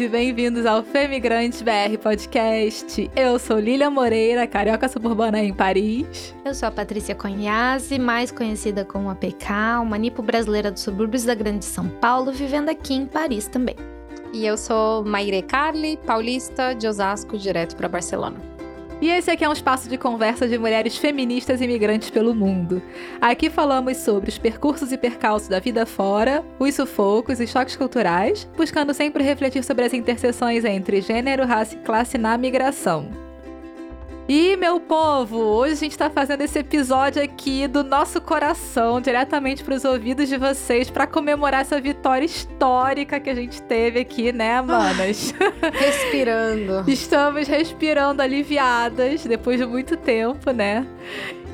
e bem-vindos ao Femigrantes BR Podcast. Eu sou Lilia Moreira, carioca suburbana em Paris. Eu sou a Patrícia Conhase, mais conhecida como a PK, uma nipo brasileira dos subúrbios da Grande São Paulo, vivendo aqui em Paris também. E eu sou Maire Carli, paulista de Osasco, direto para Barcelona. E esse aqui é um espaço de conversa de mulheres feministas imigrantes pelo mundo. Aqui falamos sobre os percursos e percalços da vida fora, os sufocos e choques culturais, buscando sempre refletir sobre as interseções entre gênero, raça e classe na migração. E, meu povo, hoje a gente tá fazendo esse episódio aqui do nosso coração, diretamente para os ouvidos de vocês, para comemorar essa vitória histórica que a gente teve aqui, né, manas? respirando. Estamos respirando aliviadas depois de muito tempo, né?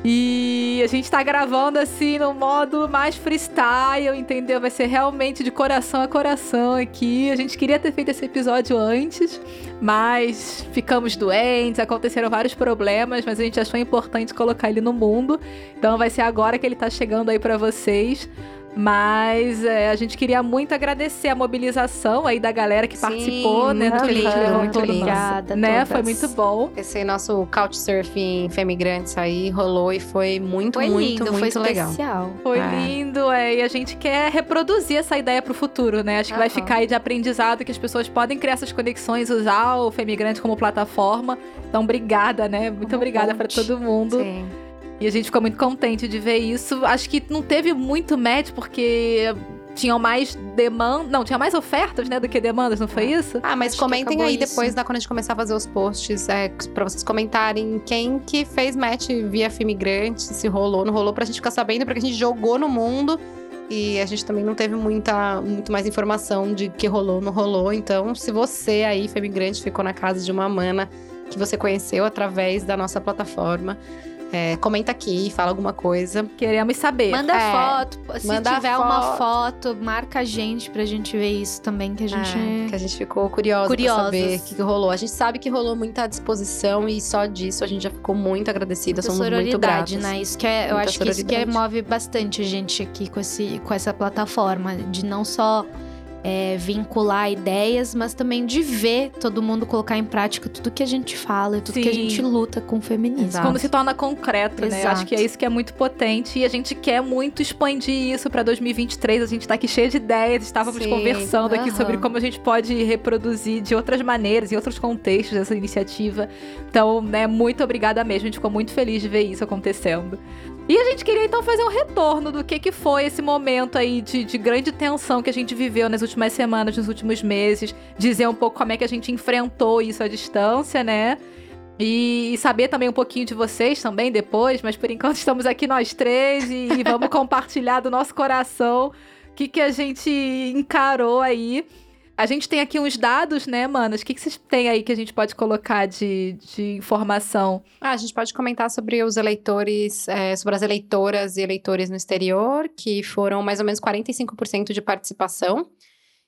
E a gente tá gravando assim no modo mais freestyle, entendeu? Vai ser realmente de coração a coração aqui. A gente queria ter feito esse episódio antes, mas ficamos doentes, aconteceram vários problemas, mas a gente achou importante colocar ele no mundo. Então vai ser agora que ele tá chegando aí para vocês. Mas é, a gente queria muito agradecer a mobilização aí da galera que Sim, participou, né? Do que a gente levantou muito obrigada. Né? Foi muito bom. Esse nosso Couchsurfing Femigrantes aí rolou e foi muito, foi muito, lindo, muito foi legal. Especial. Foi é. lindo, é. E a gente quer reproduzir essa ideia pro futuro, né? Acho que uhum. vai ficar aí de aprendizado que as pessoas podem criar essas conexões, usar o Femigrante como plataforma. Então, obrigada, né? Muito um obrigada para todo mundo. Sim. E a gente ficou muito contente de ver isso. Acho que não teve muito match, porque tinham mais demandas. Não, tinha mais ofertas, né, do que demandas, não foi isso? Ah, mas Acho comentem aí isso. depois, da, quando a gente começar a fazer os posts, é, pra vocês comentarem quem que fez match via Fimigrante, se rolou, não rolou, pra gente ficar sabendo, porque a gente jogou no mundo. E a gente também não teve muita, muito mais informação de que rolou, não rolou. Então, se você aí, Femigrante, ficou na casa de uma mana que você conheceu através da nossa plataforma, é, comenta aqui, fala alguma coisa. Queremos saber. Manda é, foto. Se manda tiver foto. uma foto, marca a gente pra gente ver isso também, que a gente. É, que a gente ficou curiosa Curiosos. pra saber o que, que, rolou. A gente sabe que rolou muita disposição e só disso a gente já ficou muito agradecida. Somos muito gratos. né? Isso que é, eu acho que isso que move bastante a gente aqui com, esse, com essa plataforma. De não só é, vincular ideias, mas também de ver todo mundo colocar em prática tudo que a gente fala, tudo Sim. que a gente luta com o feminismo. Exato. Como se torna concreto, Exato. né? Acho que é isso que é muito potente e a gente quer muito expandir isso para 2023. A gente tá aqui cheio de ideias, estávamos Sim. conversando uhum. aqui sobre como a gente pode reproduzir de outras maneiras, em outros contextos essa iniciativa. Então, né, muito obrigada mesmo. A gente ficou muito feliz de ver isso acontecendo. E a gente queria então fazer um retorno do que, que foi esse momento aí de, de grande tensão que a gente viveu nas últimas semanas, nos últimos meses. Dizer um pouco como é que a gente enfrentou isso à distância, né? E saber também um pouquinho de vocês também depois, mas por enquanto estamos aqui nós três e, e vamos compartilhar do nosso coração o que, que a gente encarou aí. A gente tem aqui uns dados, né, manos? O que, que vocês têm aí que a gente pode colocar de, de informação? Ah, a gente pode comentar sobre os eleitores, é, sobre as eleitoras e eleitores no exterior, que foram mais ou menos 45% de participação.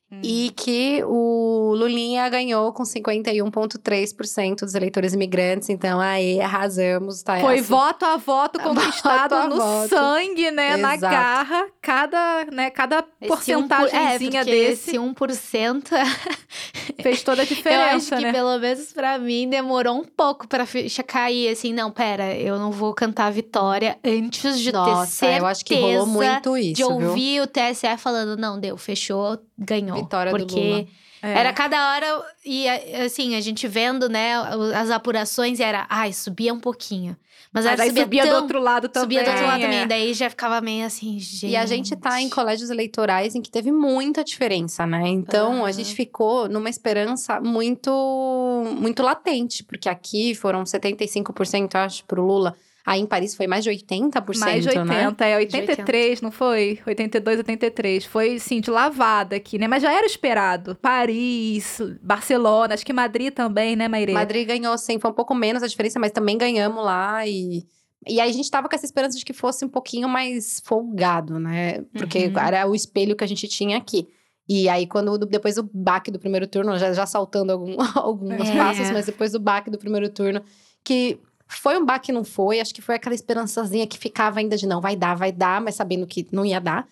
Hum. E que o Lulinha ganhou com 51,3% dos eleitores imigrantes. Então, aí, arrasamos. Tá Foi essa. voto a voto conquistado voto no voto. sangue, né? Exato. Na garra. Cada, né, cada porcentagemzinha um é, desse. Esse 1% fez toda a diferença, Eu acho que, né? pelo menos pra mim, demorou um pouco pra cair. Assim, não, pera, eu não vou cantar a vitória antes de Nossa, ter certeza eu acho que rolou muito isso, de ouvir viu? o TSE falando, não, deu, fechou, ganhou. Vitória porque do Lula. É. Era cada hora, e assim, a gente vendo, né, as apurações, era, ai, subia um pouquinho. Mas, Mas aí subia, subia tão, do outro lado também. Subia do outro lado é. também, daí já ficava meio assim, gente. E a gente tá em colégios eleitorais em que teve muita diferença, né? Então, a gente ficou numa esperança muito, muito latente, porque aqui foram 75%, acho, pro Lula. Aí em Paris foi mais de 80%, Mais de 80, né? é 83, 80. não foi? 82, 83. Foi, sim, de lavada aqui, né? Mas já era esperado. Paris, Barcelona, acho que Madrid também, né, Maire? Madrid ganhou, sim. Foi um pouco menos a diferença, mas também ganhamos lá e... E aí a gente tava com essa esperança de que fosse um pouquinho mais folgado, né? Porque uhum. era o espelho que a gente tinha aqui. E aí, quando depois do baque do primeiro turno, já, já saltando algum, alguns é. passos, mas depois do baque do primeiro turno, que foi um baque, não foi. Acho que foi aquela esperançazinha que ficava ainda de não, vai dar, vai dar, mas sabendo que não ia dar.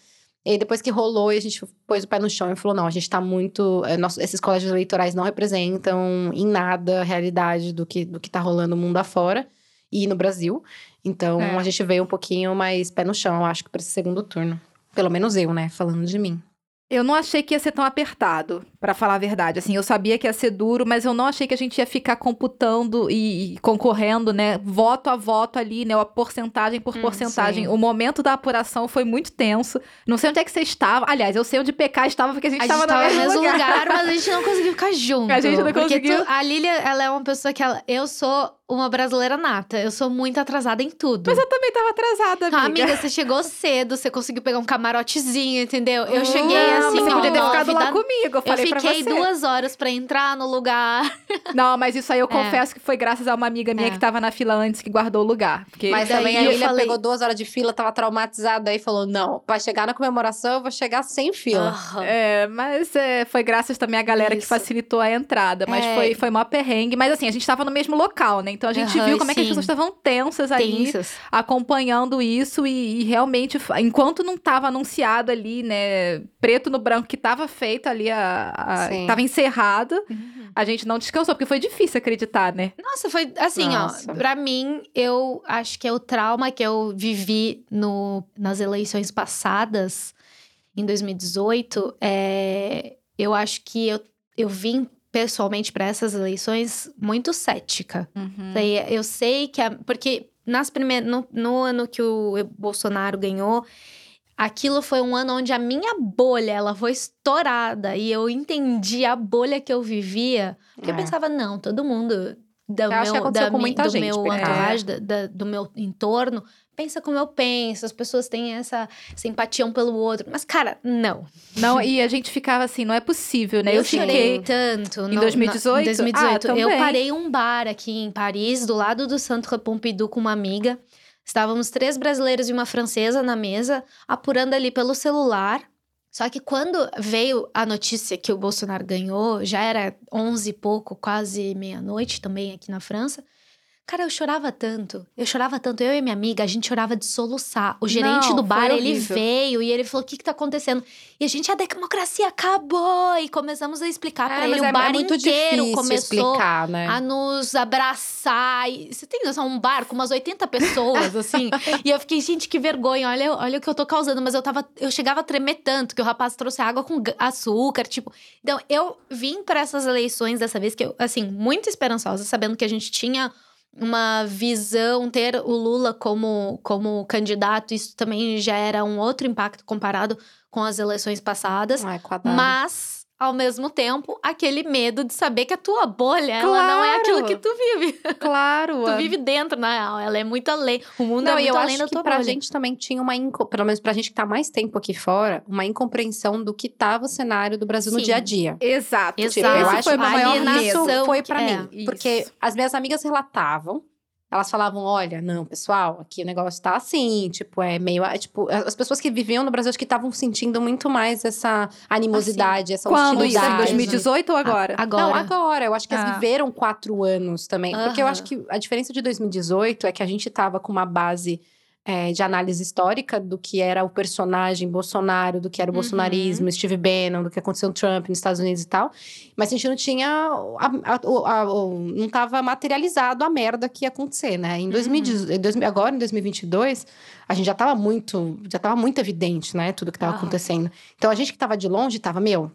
E aí, depois que rolou, a gente pôs o pé no chão e falou: não, a gente tá muito. É, nosso, esses colégios eleitorais não representam em nada a realidade do que, do que tá rolando no mundo afora e no Brasil. Então, é. a gente veio um pouquinho mais pé no chão, acho que, pra esse segundo turno. Pelo menos eu, né? Falando de mim. Eu não achei que ia ser tão apertado, para falar a verdade. Assim, eu sabia que ia ser duro, mas eu não achei que a gente ia ficar computando e, e concorrendo, né, voto a voto ali, né, a porcentagem por hum, porcentagem. Sim. O momento da apuração foi muito tenso. Não sei onde é que você estava. Aliás, eu sei onde PK estava porque a gente estava no mesmo, mesmo lugar. lugar. mas a gente não conseguiu ficar junto. A gente não conseguiu. Tu, a Lilia, ela é uma pessoa que ela, eu sou uma brasileira nata. Eu sou muito atrasada em tudo. Mas eu também tava atrasada, amiga. Ah, amiga, você chegou cedo, você conseguiu pegar um camarotezinho, entendeu? Eu cheguei assim, você ó, podia ter ficado lá da... comigo, eu falei Eu fiquei duas horas para entrar no lugar. Não, mas isso aí eu é. confesso que foi graças a uma amiga minha é. que tava na fila antes que guardou o lugar. Porque mas também a Ilha falei... pegou duas horas de fila, tava traumatizada aí falou: não, pra chegar na comemoração eu vou chegar sem fila. Uhum. É, mas é, foi graças também à galera isso. que facilitou a entrada. Mas é. foi, foi uma perrengue. Mas assim, a gente tava no mesmo local, né? Então a gente uhum, viu como é que as pessoas estavam tensas ali, Tensas. acompanhando isso e, e, realmente, enquanto não estava anunciado ali, né, preto no branco que estava feito ali, a, a tava encerrado, uhum. a gente não descansou, porque foi difícil acreditar, né? Nossa, foi assim, Nossa. ó, pra mim, eu acho que é o trauma que eu vivi no, nas eleições passadas, em 2018, é, eu acho que eu, eu vim pessoalmente para essas eleições muito cética. Uhum. Eu sei que a, porque nas primeiras no, no ano que o Bolsonaro ganhou, aquilo foi um ano onde a minha bolha ela foi estourada e eu entendi a bolha que eu vivia. Porque é. eu pensava, não, todo mundo do eu meu, da, do gente, meu entourage, da, da, do meu entorno pensa como eu penso, as pessoas têm essa simpatia um pelo outro. Mas, cara, não. Não, e a gente ficava assim, não é possível, né? Eu, eu fiquei tanto. Em 2018? Em 2018. Ah, eu parei um bar aqui em Paris, do lado do Centre Pompidou, com uma amiga. Estávamos três brasileiros e uma francesa na mesa, apurando ali pelo celular. Só que quando veio a notícia que o Bolsonaro ganhou, já era onze e pouco, quase meia-noite também aqui na França. Cara, eu chorava tanto. Eu chorava tanto. Eu e minha amiga, a gente chorava de soluçar. O gerente Não, do bar, ele veio e ele falou: o que, que tá acontecendo? E a gente, a democracia acabou! E começamos a explicar é, pra ele. O é, bar é inteiro começou explicar, né? a nos abraçar. E, você tem noção? Um bar com umas 80 pessoas, assim. e eu fiquei, gente, que vergonha. Olha, olha o que eu tô causando. Mas eu tava. Eu chegava a tremer tanto que o rapaz trouxe água com açúcar, tipo. Então, eu vim para essas eleições dessa vez, que eu, assim, muito esperançosa, sabendo que a gente tinha uma visão, ter o Lula como, como candidato, isso também já era um outro impacto comparado com as eleições passadas. É mas ao mesmo tempo, aquele medo de saber que a tua bolha, claro. ela não é aquilo que tu vive. Claro. tu vive dentro, na real. Ela é muito além. O mundo não, é muito além da tua pra bolha. gente também tinha uma, pelo menos pra gente que tá mais tempo aqui fora, uma incompreensão do que tava o cenário do Brasil Sim. no dia a dia. Exato. Exato. Tipo, eu acho foi o maior medo. foi para é, mim. Porque as minhas amigas relatavam elas falavam: olha, não, pessoal, aqui o negócio tá assim, tipo, é meio. É, tipo, as pessoas que viviam no Brasil acho que estavam sentindo muito mais essa animosidade, assim. essa Quando hostilidade. Isso? 2018 ou agora? agora? Não, agora. Eu acho que ah. elas viveram quatro anos também. Porque eu acho que a diferença de 2018 é que a gente tava com uma base é, de análise histórica do que era o personagem Bolsonaro, do que era o uhum. bolsonarismo, Steve Bannon, do que aconteceu no Trump nos Estados Unidos e tal. Mas a gente não tinha. A, a, a, não estava materializado a merda que ia acontecer, né? Em 2018, uhum. agora, em 2022, a gente já estava muito. Já estava muito evidente, né? Tudo que estava acontecendo. Então a gente que estava de longe estava, meu,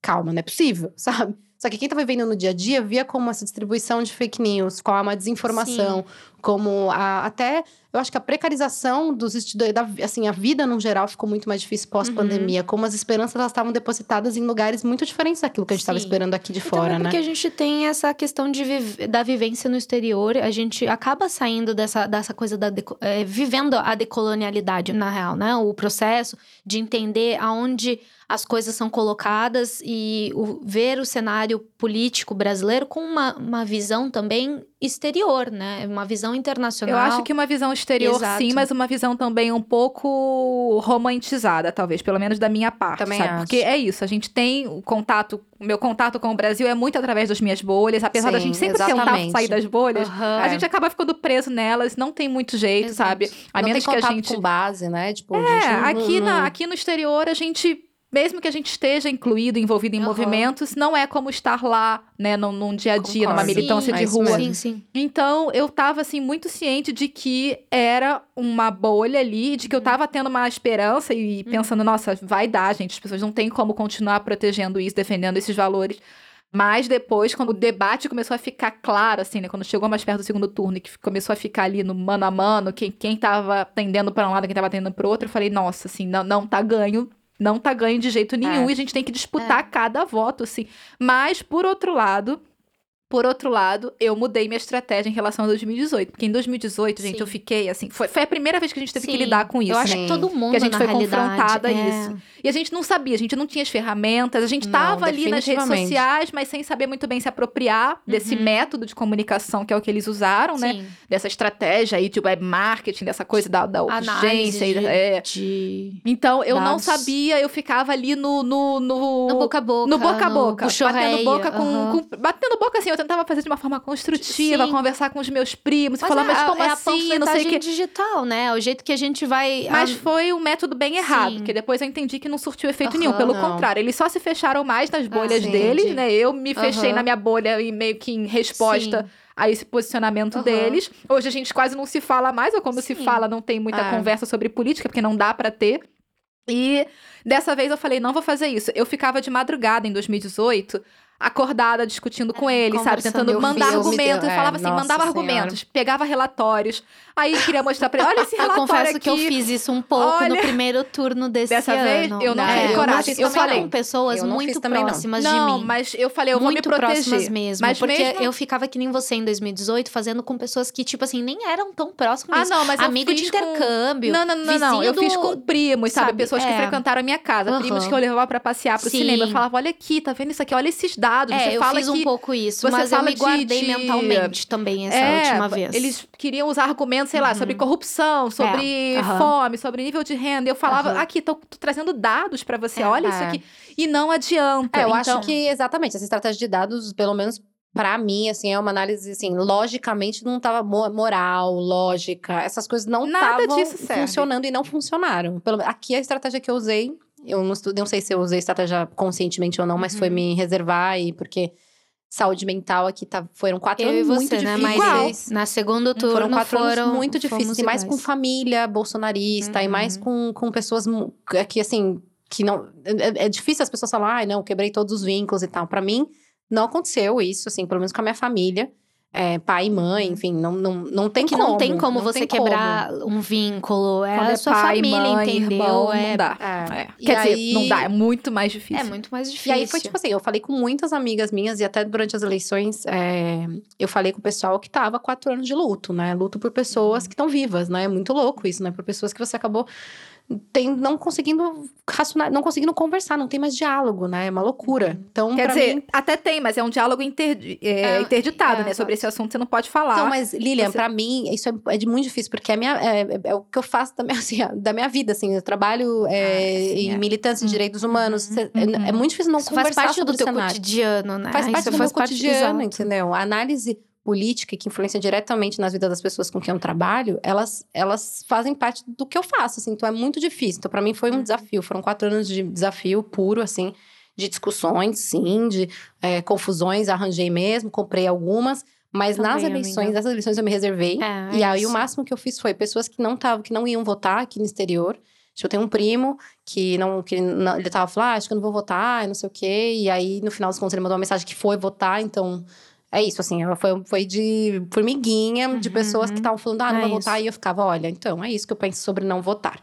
calma, não é possível, sabe? Só que quem tá vivendo no dia a dia via como essa distribuição de fake news, como a desinformação, Sim. Como a, até eu acho que a precarização dos estudantes, assim, a vida no geral ficou muito mais difícil pós-pandemia, uhum. como as esperanças elas estavam depositadas em lugares muito diferentes daquilo que a gente estava esperando aqui de fora, né? Porque a gente tem essa questão de da vivência no exterior, a gente acaba saindo dessa, dessa coisa da é, vivendo a decolonialidade na real, né? O processo de entender aonde as coisas são colocadas e o, ver o cenário político brasileiro com uma, uma visão também exterior, né? Uma visão internacional. Eu acho que uma visão exterior, Exato. sim, mas uma visão também um pouco romantizada, talvez, pelo menos da minha parte, também sabe? Acho. Porque é isso, a gente tem o contato, o meu contato com o Brasil é muito através das minhas bolhas, apesar sim, da gente sempre exatamente. tentar sair das bolhas, uhum. a gente acaba ficando preso nelas, não tem muito jeito, Exato. sabe? A não menos que a gente com base, né? Tipo, é, não, aqui. Na, aqui no exterior a gente mesmo que a gente esteja incluído, envolvido em uhum. movimentos, não é como estar lá, né, num, num dia a dia, Concordo. numa militância sim, de rua. Sim, sim. Então, eu tava, assim, muito ciente de que era uma bolha ali, de que eu tava tendo uma esperança e uhum. pensando, nossa, vai dar, gente, as pessoas não têm como continuar protegendo isso, defendendo esses valores. Mas depois, quando o debate começou a ficar claro, assim, né? Quando chegou mais perto do segundo turno e que começou a ficar ali no mano a mano, quem, quem tava tendendo para um lado, quem tava tendendo pro outro, eu falei, nossa, assim, não, não tá ganho não tá ganho de jeito nenhum é. e a gente tem que disputar é. cada voto, assim. Mas, por outro lado, por outro lado, eu mudei minha estratégia em relação a 2018. Porque em 2018, gente, Sim. eu fiquei assim. Foi, foi a primeira vez que a gente teve Sim. que lidar com isso. Eu acho né? que todo mundo. Que a gente foi confrontada a é. isso. E a gente não sabia, a gente não tinha as ferramentas, a gente não, tava ali nas redes sociais, mas sem saber muito bem se apropriar uhum. desse método de comunicação que é o que eles usaram, né? Sim. né? Dessa estratégia aí de web marketing, dessa coisa da, da urgência. De, é. de então, eu dados. não sabia, eu ficava ali no. No, no, no boca a boca. No boca a boca. batendo boca com, uhum. com, Batendo boca assim, eu tentava fazer de uma forma construtiva, Sim. conversar com os meus primos, mas falar, é, mas como é assim? A não sei o que. digital, né? O jeito que a gente vai. Mas a... foi um método bem errado, Sim. porque depois eu entendi que não surtiu efeito uhum, nenhum. Pelo não. contrário, eles só se fecharam mais nas ah, bolhas ah, deles, né? Eu me fechei uhum. na minha bolha e meio que em resposta. Sim a esse posicionamento uhum. deles. Hoje a gente quase não se fala mais, ou quando Sim. se fala, não tem muita é. conversa sobre política, porque não dá para ter. E dessa vez eu falei, não vou fazer isso. Eu ficava de madrugada em 2018 acordada discutindo com ele, sabe? Tentando mandar argumentos. Eu, falava é, assim, mandava senhora. argumentos, pegava relatórios. Aí queria mostrar pra ele, olha esse relatório Eu confesso aqui. que eu fiz isso um pouco olha... no primeiro turno desse Dessa ano. vez, eu não é, tive coragem. Eu, eu falei com pessoas muito próximas não. de mim. Não, mas eu falei, eu muito vou me proteger. próximas mesmo. Mas porque mesmo... eu ficava que nem você em 2018, fazendo com pessoas que, tipo assim, nem eram tão próximas. Ah, não, mas Amigo de intercâmbio. Com... Não, não, não, não. Eu fiz com primos, sabe? Pessoas que é. frequentaram a minha casa. Primos que eu levava pra passear pro cinema. Eu falava, olha aqui, tá vendo isso aqui? Olha esses dados. Você fala um pouco isso, você mas eu me guardei de, mentalmente também essa é, última vez. Eles queriam usar argumentos, sei lá, sobre uhum. corrupção, sobre é. uhum. fome, sobre nível de renda. Eu falava, uhum. aqui, tô, tô, trazendo dados para você, olha isso é. aqui. E não adianta. É, eu então... acho que, exatamente, essa estratégia de dados, pelo menos para mim, assim, é uma análise, assim, logicamente não tava moral, lógica, essas coisas não estavam funcionando e não funcionaram. Pelo, aqui a estratégia que eu usei, eu não, não sei se eu usei estratégia conscientemente ou não, mas uhum. foi me reservar e porque saúde mental aqui tá, foram quatro eu anos você, muito né? difíceis. Mas na segundo turno foram quatro foram, anos muito difíceis, e mais com família bolsonarista, uhum. e mais uhum. com, com pessoas que, assim, que não... É, é difícil as pessoas falarem, ai, não, quebrei todos os vínculos e tal. para mim, não aconteceu isso, assim, pelo menos com a minha família é, pai e mãe, uhum. enfim, não, não, não tem é que como. não tem como não você tem quebrar como. um vínculo. É Quando a é sua pai, família, mãe, entendeu? Irmão, é, não dá. É. Quer aí... dizer, não dá, é muito mais difícil. É muito mais difícil. E aí foi tipo assim, eu falei com muitas amigas minhas e até durante as eleições, é, eu falei com o pessoal que tava quatro anos de luto, né? Luto por pessoas uhum. que estão vivas, né? É muito louco isso, né? Por pessoas que você acabou tem, não conseguindo racionar, não conseguindo conversar, não tem mais diálogo, né? É uma loucura. Uhum. Então, Quer dizer, mim... até tem, mas é um diálogo interdi é, é, interditado, é, né? Sobre esse assunto você não pode falar. Então, mas, Lilian, você... para mim, isso é, é, de muito difícil, porque é, minha, é, é, é, o que eu faço da minha, assim, da minha vida, assim. Eu trabalho ah, sim, em militância de uhum. direitos humanos. Uhum. É, muito difícil não isso conversar faz parte do teu cotidiano, né? Faz parte isso do meu cotidiano, entendeu? A análise política que influencia diretamente nas vidas das pessoas com quem eu trabalho, elas, elas fazem parte do que eu faço, assim. Então, é muito difícil. Então, para mim, foi um uhum. desafio. Foram quatro anos de desafio puro, assim. De discussões, sim. De é, confusões, arranjei mesmo. Comprei algumas. Mas Também, nas eleições, amiga. nessas eleições eu me reservei. É, e aí, o máximo que eu fiz foi pessoas que não estavam, que não iam votar aqui no exterior. Tipo, eu tenho um primo que não, que não, ele tava falando, ah, acho que eu não vou votar, não sei o quê. E aí, no final dos contos, ele mandou uma mensagem que foi votar, então é isso, assim, foi, foi de formiguinha, uhum. de pessoas que estavam falando, ah, não é vou votar. E eu ficava, olha, então, é isso que eu penso sobre não votar.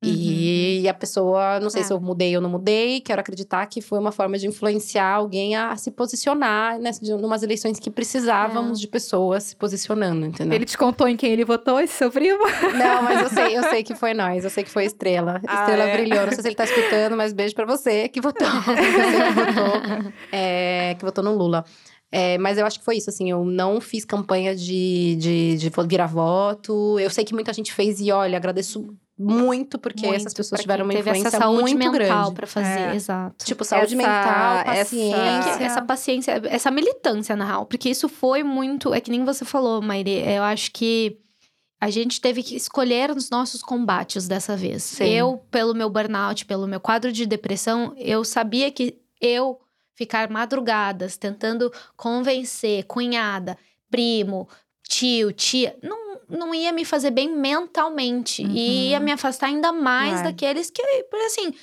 Uhum. E a pessoa, não sei é. se eu mudei ou não mudei, quero acreditar que foi uma forma de influenciar alguém a, se posicionar em umas eleições que precisávamos é. de pessoas se posicionando, entendeu? Ele te contou em quem ele votou, esse seu primo? Não, mas eu sei, eu sei que foi nós, eu sei que foi Estrela. Ah, Estrela é? brilhou, não sei se ele tá escutando, mas beijo para você que votou. você que votou, é, que votou no Lula. É, mas eu acho que foi isso, assim, eu não fiz campanha de, de, de virar voto. Eu sei que muita gente fez e, olha, agradeço muito, porque muito, essas pessoas tiveram uma influência essa saúde muito grande. para fazer, é. exato. Tipo, saúde essa, mental, paciência. Essa... essa paciência, essa militância, na real. Porque isso foi muito. É que nem você falou, Maire. Eu acho que a gente teve que escolher os nossos combates dessa vez. Sim. Eu, pelo meu burnout, pelo meu quadro de depressão, eu sabia que eu ficar madrugadas tentando convencer cunhada, primo, tio, tia, não não ia me fazer bem mentalmente. Uhum. E ia me afastar ainda mais é. daqueles que, assim,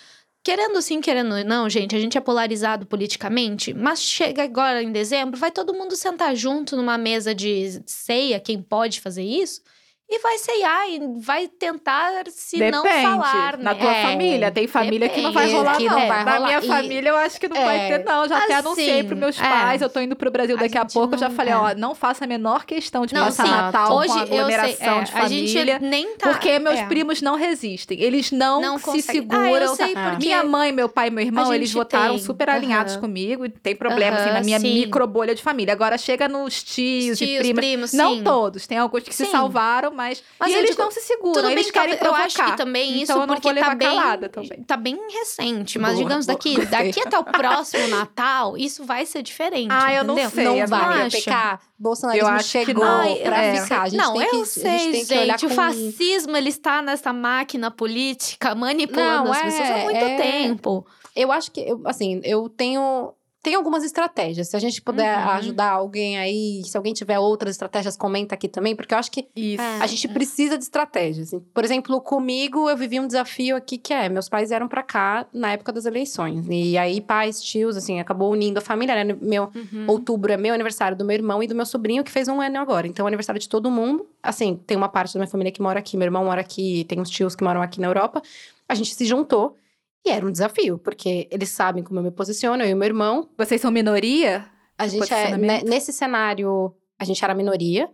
querendo sim, querendo não, gente, a gente é polarizado politicamente, mas chega agora em dezembro, vai todo mundo sentar junto numa mesa de ceia, quem pode fazer isso? E vai ceiar e vai tentar se Depende. não falar, né? Na tua é, família, tem família depende. que não vai rolar que não. não vai Na minha e... família eu acho que não é, vai ter não, já assim, até anunciei pros meus é. pais, eu tô indo pro Brasil daqui a, a pouco, não, eu já falei, ó, não faça a menor questão de não, passar sim, Natal Hoje, com aglomeração de família, nem tá, porque meus é. primos não resistem, eles não, não se seguram. Ah, eu sei porque minha mãe, meu pai, meu irmão, eles votaram super alinhados comigo, tem problema assim na minha microbolha de família. Agora chega nos tios e primos, não todos, tem alguns que se salvaram, mas, mas e eles digo, não se seguram, eles querem provocar. Eu acho que também isso então, porque tá bem, também. tá bem recente. Mas boa, digamos boa, daqui, daqui até o próximo Natal, isso vai ser diferente, Ah, entendeu? eu não sei. Não vai, PK. Bolsonarismo eu acho chegou que não. pra é. ficar. A gente não, tem eu que, sei, gente. gente o com... fascismo, ele está nessa máquina política manipulando não, as pessoas há muito é... tempo. Eu acho que, eu, assim, eu tenho tem algumas estratégias. Se a gente puder uhum. ajudar alguém aí, se alguém tiver outras estratégias, comenta aqui também, porque eu acho que Isso. a gente precisa de estratégias. Por exemplo, comigo, eu vivi um desafio aqui que é: meus pais vieram para cá na época das eleições. E aí, pais, tios, assim, acabou unindo a família, né? Meu uhum. outubro é meu aniversário do meu irmão e do meu sobrinho, que fez um ano agora. Então, é aniversário de todo mundo. Assim, tem uma parte da minha família que mora aqui, meu irmão mora aqui, tem uns tios que moram aqui na Europa. A gente se juntou. E era um desafio, porque eles sabem como eu me posiciono, eu e meu irmão. Vocês são minoria? A gente é. Né, nesse cenário, a gente era minoria.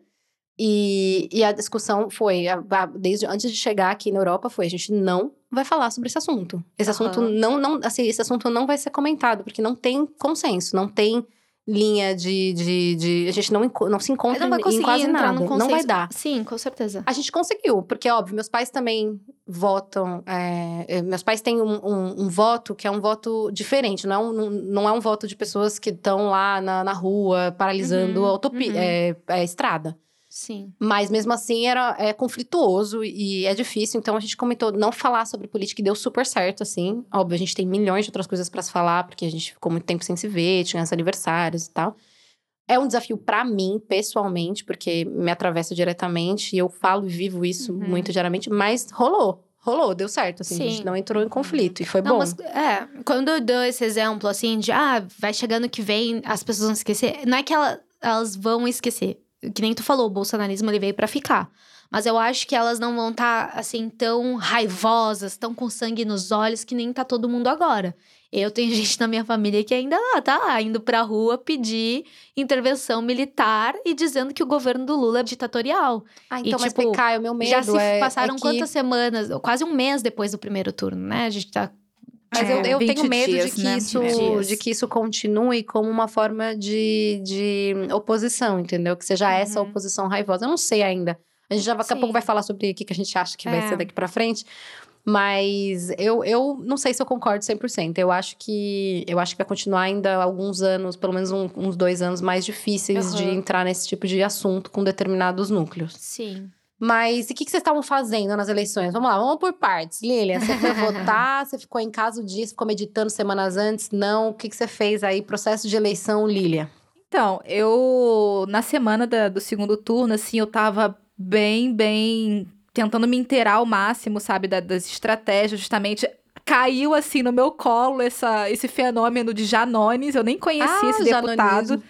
E, e a discussão foi, a, a, desde antes de chegar aqui na Europa, foi: a gente não vai falar sobre esse assunto. Esse uhum. assunto não, não, assim, esse assunto não vai ser comentado, porque não tem consenso, não tem linha de, de, de, A gente não, não se encontra não em quase nada. Não vai dar. Sim, com certeza. A gente conseguiu, porque, óbvio, meus pais também votam. É, é meus pais têm um, um, um, voto que é um voto diferente, não é um, não é um voto de pessoas que estão lá na, na rua paralisando uhum, a utopia, uhum. é, é estrada. Sim. Mas mesmo assim era é conflituoso e é difícil. Então a gente comentou não falar sobre política e deu super certo, assim. Óbvio, a gente tem milhões de outras coisas para se falar, porque a gente ficou muito tempo sem se ver, tinha os aniversários e tal. É um desafio para mim, pessoalmente, porque me atravessa diretamente e eu falo e vivo isso uhum. muito diariamente, mas rolou. Rolou, deu certo, assim, Sim. a gente não entrou em conflito e foi não, bom. Mas, é, quando eu dou esse exemplo, assim, de, ah, vai chegando que vem, as pessoas vão esquecer, não é que ela, elas vão esquecer, que nem tu falou, o bolsonarismo ele veio para ficar. Mas eu acho que elas não vão estar, tá, assim, tão raivosas, tão com sangue nos olhos, que nem tá todo mundo agora. Eu tenho gente na minha família que ainda lá, tá lá, indo pra rua pedir intervenção militar e dizendo que o governo do Lula é ditatorial. Ah, então, e, tipo, mas PK, o meu medo Já se é, passaram é que... quantas semanas? Quase um mês depois do primeiro turno, né? A gente tá mas é, eu, eu tenho medo dias, de, que né? isso, de que isso continue como uma forma de, de oposição, entendeu? Que seja uhum. essa oposição raivosa. Eu não sei ainda. A gente já daqui a pouco vai falar sobre o que, que a gente acha que é. vai ser daqui para frente. Mas eu, eu não sei se eu concordo 100%. Eu acho que eu acho que vai continuar ainda alguns anos, pelo menos um, uns dois anos mais difíceis uhum. de entrar nesse tipo de assunto com determinados núcleos. Sim. Mas e o que, que vocês estavam fazendo nas eleições? Vamos lá, vamos por partes. Lilian, você foi votar, você ficou em casa o dia, ficou meditando semanas antes? Não. O que, que você fez aí? Processo de eleição, Lilian? Então, eu, na semana da, do segundo turno, assim, eu tava bem, bem tentando me inteirar ao máximo, sabe, da, das estratégias, justamente caiu assim no meu colo essa, esse fenômeno de Janones. Eu nem conhecia ah, esse deputado. Janonismo.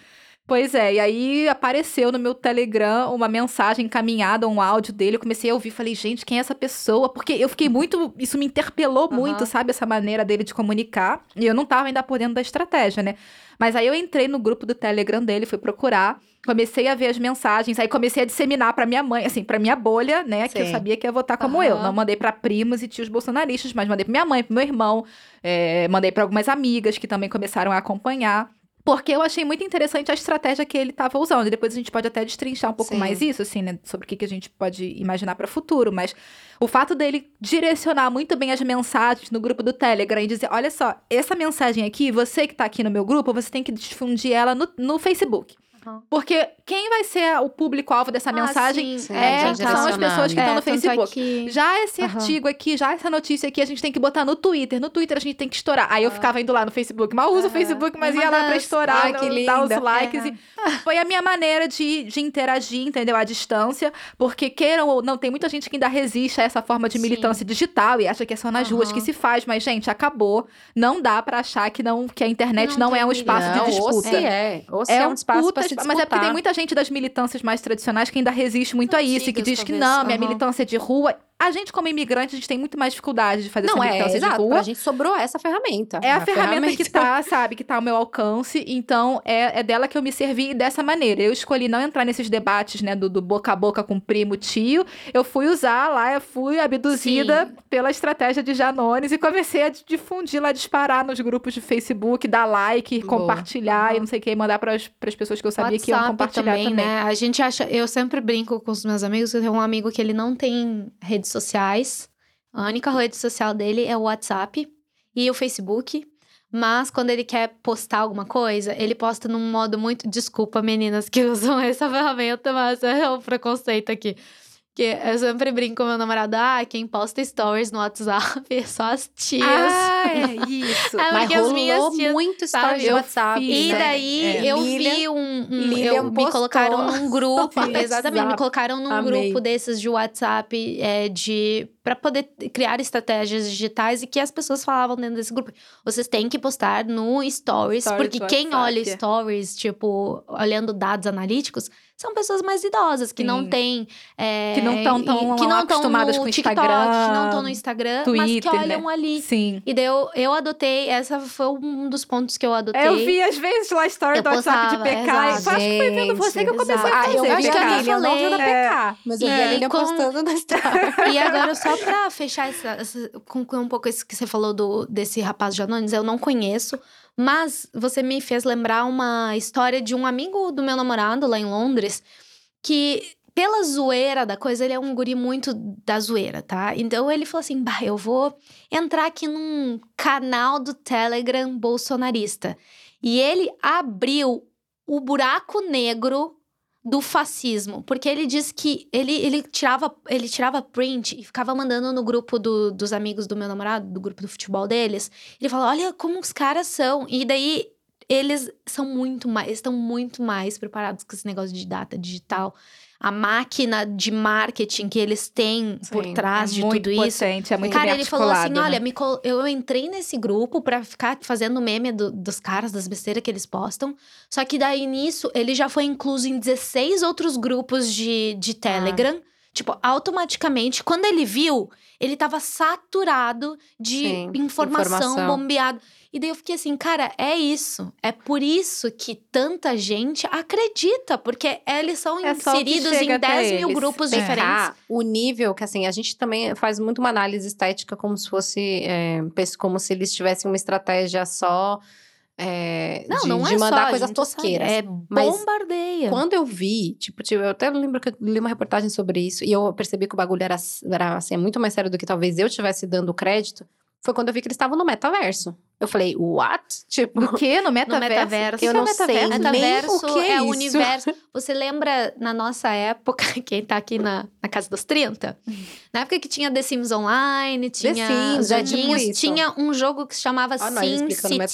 Pois é, e aí apareceu no meu Telegram uma mensagem encaminhada, um áudio dele. Eu comecei a ouvir, falei, gente, quem é essa pessoa? Porque eu fiquei muito. Isso me interpelou uhum. muito, sabe? Essa maneira dele de comunicar. E eu não tava ainda por dentro da estratégia, né? Mas aí eu entrei no grupo do Telegram dele, fui procurar, comecei a ver as mensagens, aí comecei a disseminar para minha mãe, assim, para minha bolha, né, Sim. que eu sabia que ia votar como uhum. eu. Não mandei para primos e tios bolsonaristas, mas mandei para minha mãe, pro meu irmão, é, mandei para algumas amigas que também começaram a acompanhar. Porque eu achei muito interessante a estratégia que ele estava usando. E depois a gente pode até destrinchar um pouco Sim. mais isso, assim, né? Sobre o que, que a gente pode imaginar para o futuro. Mas o fato dele direcionar muito bem as mensagens no grupo do Telegram e dizer: olha só, essa mensagem aqui, você que está aqui no meu grupo, você tem que difundir ela no, no Facebook. Uhum. Porque quem vai ser o público-alvo dessa ah, mensagem sim, é, são as pessoas que estão é, no Facebook. Já esse uhum. artigo aqui, já essa notícia aqui, a gente tem que botar no Twitter. No Twitter a gente tem que estourar. Aí eu ficava indo lá no Facebook. Mal uso o Facebook, mas ia lá pra estourar, Ai, no, dar os likes. E foi a minha maneira de, de interagir, entendeu? À distância. Porque queiram ou não, tem muita gente que ainda resiste a essa forma de militância sim. digital e acha que é só nas ruas que se faz. Mas, gente, acabou. Não dá para achar que, não, que a internet não, não é um espaço não, de disputa. Ou se é. Ou se é, é um espaço pra Mas é porque tem muita gente das militâncias mais tradicionais que ainda resiste muito a isso e que diz que não, minha militância é de rua. A gente, como imigrante, a gente tem muito mais dificuldade de fazer não, essa é, de exato, rua. A gente sobrou essa ferramenta. É a, a ferramenta, ferramenta, que tá, sabe, que tá ao meu alcance. Então, é, é dela que eu me servi dessa maneira. Eu escolhi não entrar nesses debates, né, do, do boca a boca com primo, tio. Eu fui usar lá, eu fui abduzida Sim. pela estratégia de Janones e comecei a difundir lá, disparar nos grupos de Facebook, dar like, Boa. compartilhar uhum. e não sei o que, mandar para as pessoas que eu sabia WhatsApp que iam compartilhar também, também. Né? A gente acha, eu sempre brinco com os meus amigos, eu tenho um amigo que ele não tem redes sociais. A única rede social dele é o WhatsApp e o Facebook. Mas quando ele quer postar alguma coisa, ele posta num modo muito. Desculpa, meninas que usam essa ferramenta, mas é o preconceito aqui. Que eu sempre brinco com meu namorado, ah, quem posta stories no WhatsApp é só as tias. Ah, é isso. é Mas rolou as minhas tias, muito stories no WhatsApp. Fiz, e né? daí é. eu Lilian, vi um... um eu, me colocaram num grupo, exatamente, me colocaram num Amei. grupo desses de WhatsApp é, de para poder criar estratégias digitais e que as pessoas falavam dentro desse grupo. Vocês têm que postar no stories, stories porque quem WhatsApp. olha stories, tipo, olhando dados analíticos, são pessoas mais idosas, que Sim. não têm. É, que não estão tão, que não acostumadas com o Instagram. TikTok, que não estão no Instagram, Twitter, mas que olham né? ali. Sim. E daí eu, eu adotei, essa foi um dos pontos que eu adotei. Eu vi às vezes lá a história eu do WhatsApp de PK. Exato, acho que foi vendo você que eu comecei exato. a fazer. Ah, eu acho que eu não falei. da PK, mas eu vi a Lilian com... postando na história. E agora, só pra fechar essa, essa, com um pouco isso que você falou do, desse rapaz de Anones, eu não conheço. Mas você me fez lembrar uma história de um amigo do meu namorado lá em Londres que pela zoeira da coisa, ele é um guri muito da zoeira, tá? Então ele falou assim: bah, eu vou entrar aqui num canal do Telegram bolsonarista. E ele abriu o buraco negro do fascismo, porque ele diz que ele, ele, tirava, ele tirava print e ficava mandando no grupo do, dos amigos do meu namorado, do grupo do futebol deles. Ele falou: olha como os caras são. E daí eles são muito mais, estão muito mais preparados com esse negócio de data digital. A máquina de marketing que eles têm Sim, por trás é de tudo potente, isso. É muito Cara, ele falou assim: né? olha, me col... eu entrei nesse grupo para ficar fazendo meme do, dos caras, das besteiras que eles postam. Só que daí nisso, ele já foi incluso em 16 outros grupos de, de Telegram. Ah. Tipo, automaticamente, quando ele viu, ele tava saturado de Sim, informação, informação bombeado. E daí eu fiquei assim, cara, é isso. É por isso que tanta gente acredita, porque eles são é inseridos em 10 mil grupos é. diferentes. O nível que, assim, a gente também faz muito uma análise estética como se fosse, é, como se eles tivessem uma estratégia só. É, não, de, não é de mandar só, coisas tosqueiras. É bombardeia. quando eu vi, tipo, tipo, eu até lembro que eu li uma reportagem sobre isso e eu percebi que o bagulho era, era assim, muito mais sério do que talvez eu tivesse dando crédito foi quando eu vi que eles estavam no metaverso. Eu falei, what? Tipo, do que? No metaverso? No metaverso. Eu é não sei metaverso nem o que é, é o universo. Você lembra, na nossa época, quem tá aqui na, na casa dos 30? Na época que tinha The Sims Online, tinha The Sims, joguinhos, é tipo tinha um jogo que se chamava ah, Sim City.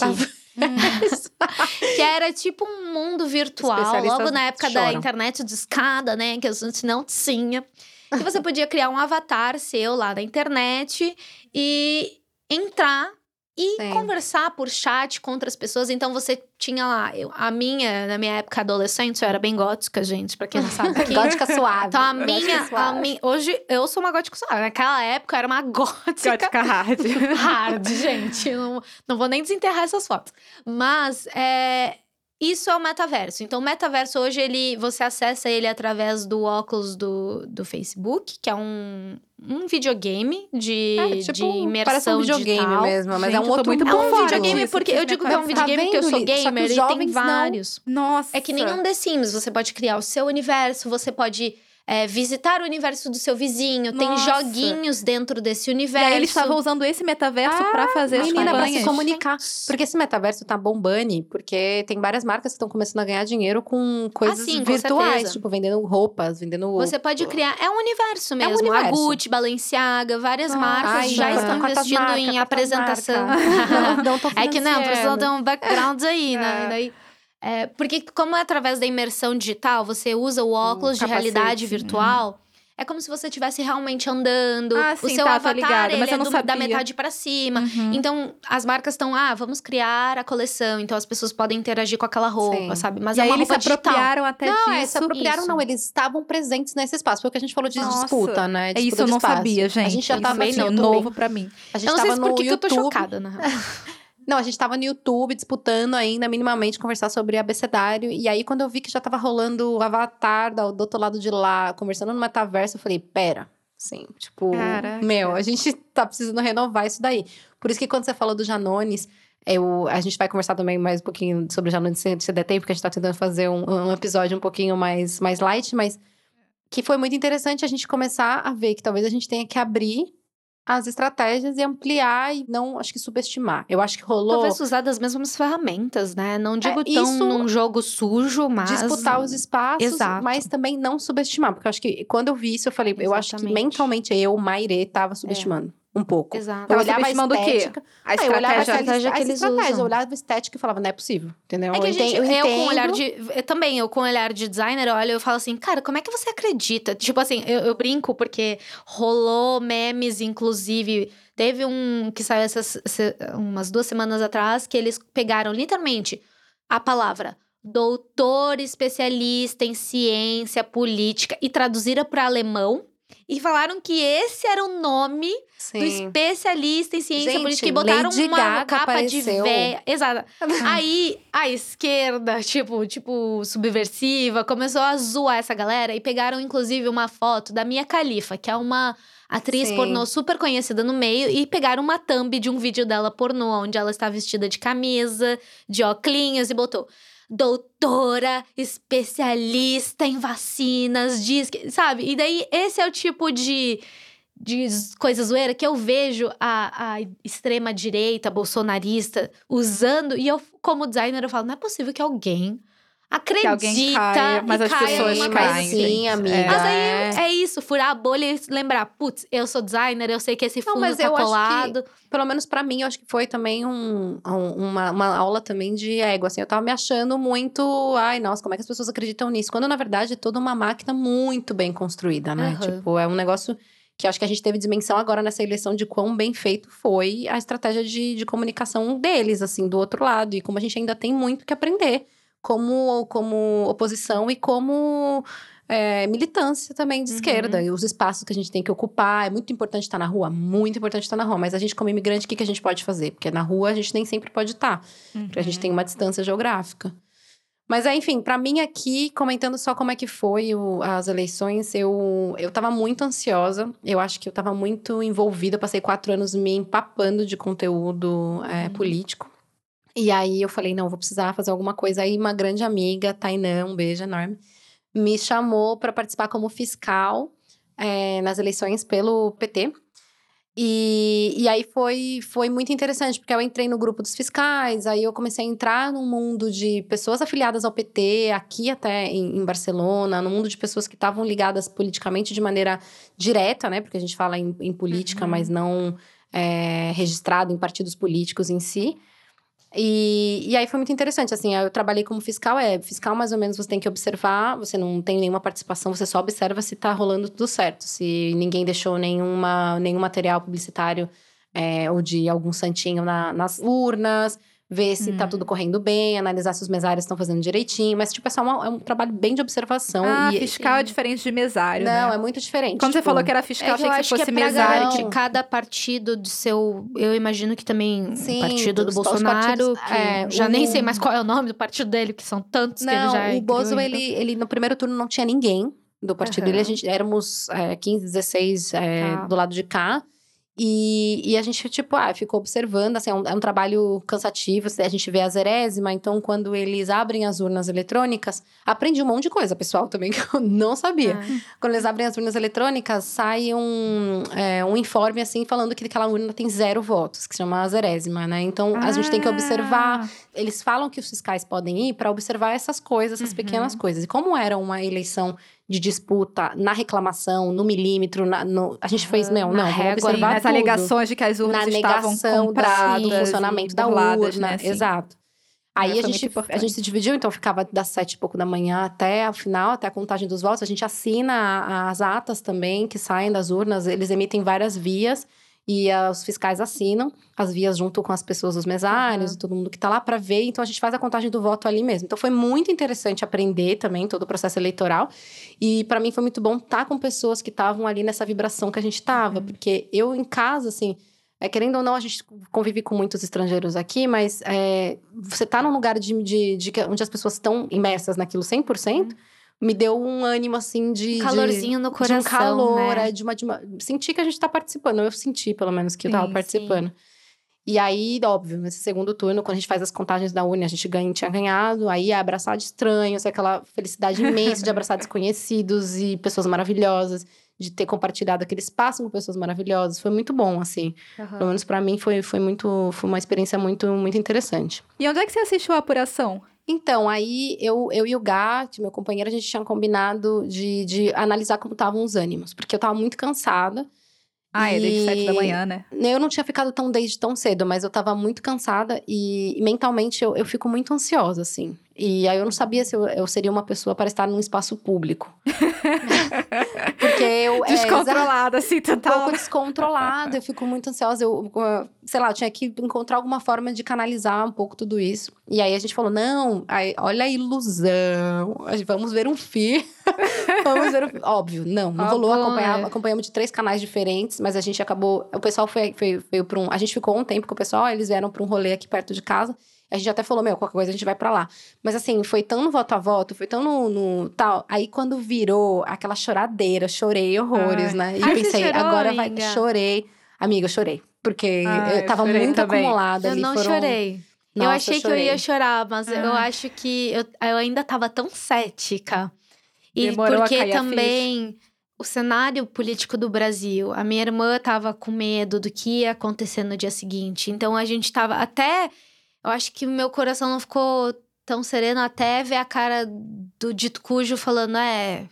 que era tipo um mundo virtual, logo na época choram. da internet de escada, né? Que a gente não tinha. E você podia criar um avatar seu lá na internet e entrar e Sim. conversar por chat com outras pessoas. Então você tinha lá, eu, a minha, na minha época adolescente, eu era bem gótica, gente, pra quem não sabe. Aqui. gótica suave. Então a minha, a minha, hoje eu sou uma gótica suave. Naquela época eu era uma gótica. Gótica hard. hard, gente. Não, não vou nem desenterrar essas fotos. Mas é, isso é o metaverso. Então, o metaverso hoje, ele, você acessa ele através do óculos do, do Facebook, que é um, um videogame de, é, tipo, de imersão um videogame digital. mesmo, mas Gente, é um outro muito É um videogame porque eu digo que é um videogame porque eu sou gamer e tem vários. Não. Nossa. É que nem um The Sims, você pode criar o seu universo, você pode é, visitar o universo do seu vizinho, Nossa. tem joguinhos dentro desse universo. E aí eles estavam usando esse metaverso ah, para fazer menina, as pra se comunicar. Porque esse metaverso tá bombando, porque tem várias marcas que estão começando a ganhar dinheiro com coisas ah, sim, virtuais, com tipo vendendo roupas, vendendo Você pode criar, é um universo mesmo. É um universo. A Gucci, Balenciaga, várias ah, marcas ai, já não, estão investindo marca, em apresentação. não, não tô é que não, precisa ter um background aí, né? É. Daí é, porque como é através da imersão digital, você usa o óculos um de realidade virtual, é como se você estivesse realmente andando. Ah, sim, o seu tá, avatar ligada, ele mas é do, da metade para cima. Uhum. Então, as marcas estão, ah, vamos criar a coleção. Então, as pessoas podem interagir com aquela roupa, sim. sabe? Mas e é uma aí eles se apropriaram até não, disso. Não, se apropriaram isso. não. Eles estavam presentes nesse espaço. Foi o que a gente falou de Nossa. disputa, né? Disputa é isso eu não espaço. sabia, gente. A gente já isso tava assim, novo para mim. A gente eu não tava sei por no que YouTube. eu tô chocada, na real. Não, a gente tava no YouTube disputando ainda, minimamente, conversar sobre abecedário. E aí, quando eu vi que já tava rolando o avatar do, do outro lado de lá, conversando no metaverso, eu falei, pera. Sim, tipo, Caraca. meu, a gente tá precisando renovar isso daí. Por isso que quando você falou do Janones, eu, a gente vai conversar também mais um pouquinho sobre o Janones se, se der tempo, porque a gente tá tentando fazer um, um episódio um pouquinho mais, mais light, mas que foi muito interessante a gente começar a ver que talvez a gente tenha que abrir as estratégias e ampliar e não, acho que subestimar. Eu acho que rolou. Talvez usar das mesmas ferramentas, né? Não é, digo é, tão num jogo sujo, mas. Disputar os espaços, Exato. mas também não subestimar. Porque eu acho que quando eu vi isso, eu falei, Exatamente. eu acho que mentalmente eu, Maire, tava subestimando. É um pouco. Exato. Eu olhava a estética. A estratégia, ah, eu olhava a estratégia que eles estratégia, usam. Eu olhava a estética e falava, não é possível, entendeu? É que eu, gente, eu, eu com olhar de... Eu também, eu com olhar de designer, olha, eu falo assim, cara, como é que você acredita? Tipo assim, eu, eu brinco porque rolou memes, inclusive... Teve um que saiu essas, umas duas semanas atrás, que eles pegaram literalmente a palavra doutor especialista em ciência política e traduziram para alemão e falaram que esse era o nome Sim. do especialista em ciência Gente, política. E botaram Lady uma Gaga capa apareceu. de véia. Exato. Aí, a esquerda, tipo, tipo, subversiva, começou a zoar essa galera e pegaram, inclusive, uma foto da Mia Khalifa, que é uma atriz Sim. pornô super conhecida no meio, e pegaram uma thumb de um vídeo dela pornô, onde ela está vestida de camisa, de óculos, e botou doutora, especialista em vacinas, diz que, sabe? E daí esse é o tipo de de coisa zoeira que eu vejo a, a extrema direita bolsonarista usando e eu como designer eu falo, não é possível que alguém acredita que caia, mas as pessoas caem. Sim, amiga. É. Mas aí é isso, furar a bolha e lembrar, putz, eu sou designer, eu sei que esse fundo Não, tá colado. Que, pelo menos para mim, eu acho que foi também um, um, uma, uma aula também de ego, assim, eu tava me achando muito, ai, nossa, como é que as pessoas acreditam nisso? Quando na verdade é toda uma máquina muito bem construída, né? Uhum. Tipo, é um negócio que acho que a gente teve dimensão agora nessa eleição de quão bem feito foi a estratégia de, de comunicação deles, assim, do outro lado, e como a gente ainda tem muito que aprender como, como oposição e como é, militância também de uhum. esquerda. E os espaços que a gente tem que ocupar. É muito importante estar na rua, muito importante estar na rua. Mas a gente, como imigrante, o que, que a gente pode fazer? Porque na rua a gente nem sempre pode estar. Uhum. Porque a gente tem uma distância geográfica. Mas, é, enfim, para mim aqui, comentando só como é que foi o, as eleições, eu, eu tava muito ansiosa. Eu acho que eu tava muito envolvida. Eu passei quatro anos me empapando de conteúdo é, uhum. político. E aí eu falei, não, vou precisar fazer alguma coisa. Aí uma grande amiga, Tainã, um beijo enorme, me chamou para participar como fiscal é, nas eleições pelo PT. E, e aí foi, foi muito interessante, porque eu entrei no grupo dos fiscais, aí eu comecei a entrar no mundo de pessoas afiliadas ao PT, aqui até em, em Barcelona, no mundo de pessoas que estavam ligadas politicamente de maneira direta, né? Porque a gente fala em, em política, uhum. mas não é, registrado em partidos políticos em si. E, e aí foi muito interessante, assim, eu trabalhei como fiscal, é, fiscal mais ou menos você tem que observar, você não tem nenhuma participação, você só observa se tá rolando tudo certo, se ninguém deixou nenhuma, nenhum material publicitário é, ou de algum santinho na, nas urnas, ver se tá hum. tudo correndo bem, analisar se os mesários estão fazendo direitinho. Mas, tipo, é só uma, é um trabalho bem de observação. Ah, e, fiscal sim. é diferente de mesário, Não, né? é muito diferente. Quando tipo, você falou que era fiscal, é que eu achei que, fosse que é mesário. Que cada partido de seu... Eu imagino que também sim, o partido do Bolsonaro, partidos, é, já o... nem sei mais qual é o nome do partido dele, que são tantos não, que ele já o Bozo, criou, ele, então. ele no primeiro turno não tinha ninguém do partido uhum. dele. A gente, éramos é, 15, 16 é, ah. do lado de cá. E, e, a gente, tipo, ah, ficou observando, assim, é um, é um, trabalho cansativo, a gente vê a zerésima, então quando eles abrem as urnas eletrônicas, aprendi um monte de coisa, pessoal, também, que eu não sabia. Ah. Quando eles abrem as urnas eletrônicas, sai um, é, um informe, assim, falando que aquela urna tem zero votos, que se chama a zerésima, né? Então, ah. a gente tem que observar, ah. eles falam que os fiscais podem ir para observar essas coisas, essas uhum. pequenas coisas. E como era uma eleição de disputa na reclamação, no milímetro, na, no, a gente fez, não, não, vamos observar Nas alegações de que as urnas na estavam compradas. do funcionamento da urna, né, assim. exato. Aí a gente, a gente se dividiu, então ficava das sete e pouco da manhã até o final, até a contagem dos votos. A gente assina as atas também que saem das urnas, eles emitem várias vias e os fiscais assinam as vias junto com as pessoas dos mesários uhum. e todo mundo que está lá para ver. Então a gente faz a contagem do voto ali mesmo. Então foi muito interessante aprender também todo o processo eleitoral. E para mim foi muito bom estar tá com pessoas que estavam ali nessa vibração que a gente estava, uhum. porque eu em casa assim, é, querendo ou não, a gente convive com muitos estrangeiros aqui, mas é, você está num lugar de, de, de, onde as pessoas estão imersas naquilo 100%. Uhum me deu um ânimo, assim, de. Um calorzinho de, no coração. De um calor, né? é, de uma, de uma. Senti que a gente tá participando. Eu senti, pelo menos, que sim, eu tava participando. Sim. E aí, óbvio, nesse segundo turno, quando a gente faz as contagens da Uni, a gente ganha, tinha ganhado, aí é abraçar de estranhos, é aquela felicidade imensa de abraçar desconhecidos e pessoas maravilhosas, de ter compartilhado aquele espaço com pessoas maravilhosas. Foi muito bom, assim. Uhum. Pelo menos para mim foi, foi muito. Foi uma experiência muito, muito interessante. E onde é que você assistiu a apuração? Então, aí eu, eu e o Gat, meu companheiro, a gente tinha combinado de, de analisar como estavam os ânimos, porque eu tava muito cansada. Ah, é desde sete da manhã, né? Eu não tinha ficado tão desde tão cedo, mas eu tava muito cansada e mentalmente eu, eu fico muito ansiosa, assim. E aí eu não sabia se eu, eu seria uma pessoa para estar num espaço público. Porque eu. É, Descontrolada, é, assim, total. Um pouco descontrolada, eu fico muito ansiosa. Eu, sei lá, eu tinha que encontrar alguma forma de canalizar um pouco tudo isso. E aí a gente falou: não, aí, olha a ilusão. Vamos ver um filme. vamos ver um filme. Óbvio, não, não rolou. Acompanhar, é. Acompanhamos de três canais diferentes, mas a gente acabou. O pessoal foi, foi, veio para um. A gente ficou um tempo com o pessoal, eles vieram para um rolê aqui perto de casa. A gente até falou, meu, qualquer coisa a gente vai para lá. Mas assim, foi tão no voto a voto, foi tão no, no tal. Aí quando virou aquela choradeira, chorei horrores, Ai. né? E Ai, pensei, chorou, agora amiga. vai. Chorei. Amiga, eu chorei. Porque Ai, eu tava eu muito também. acumulada eu ali. Eu não foram... chorei. Nossa, eu achei eu que eu ia chorar, mas eu ah. acho que eu, eu ainda tava tão cética. E Demorou porque também o cenário político do Brasil, a minha irmã tava com medo do que ia acontecer no dia seguinte. Então a gente tava até eu acho que meu coração não ficou tão sereno até ver a cara do dito cujo falando, é.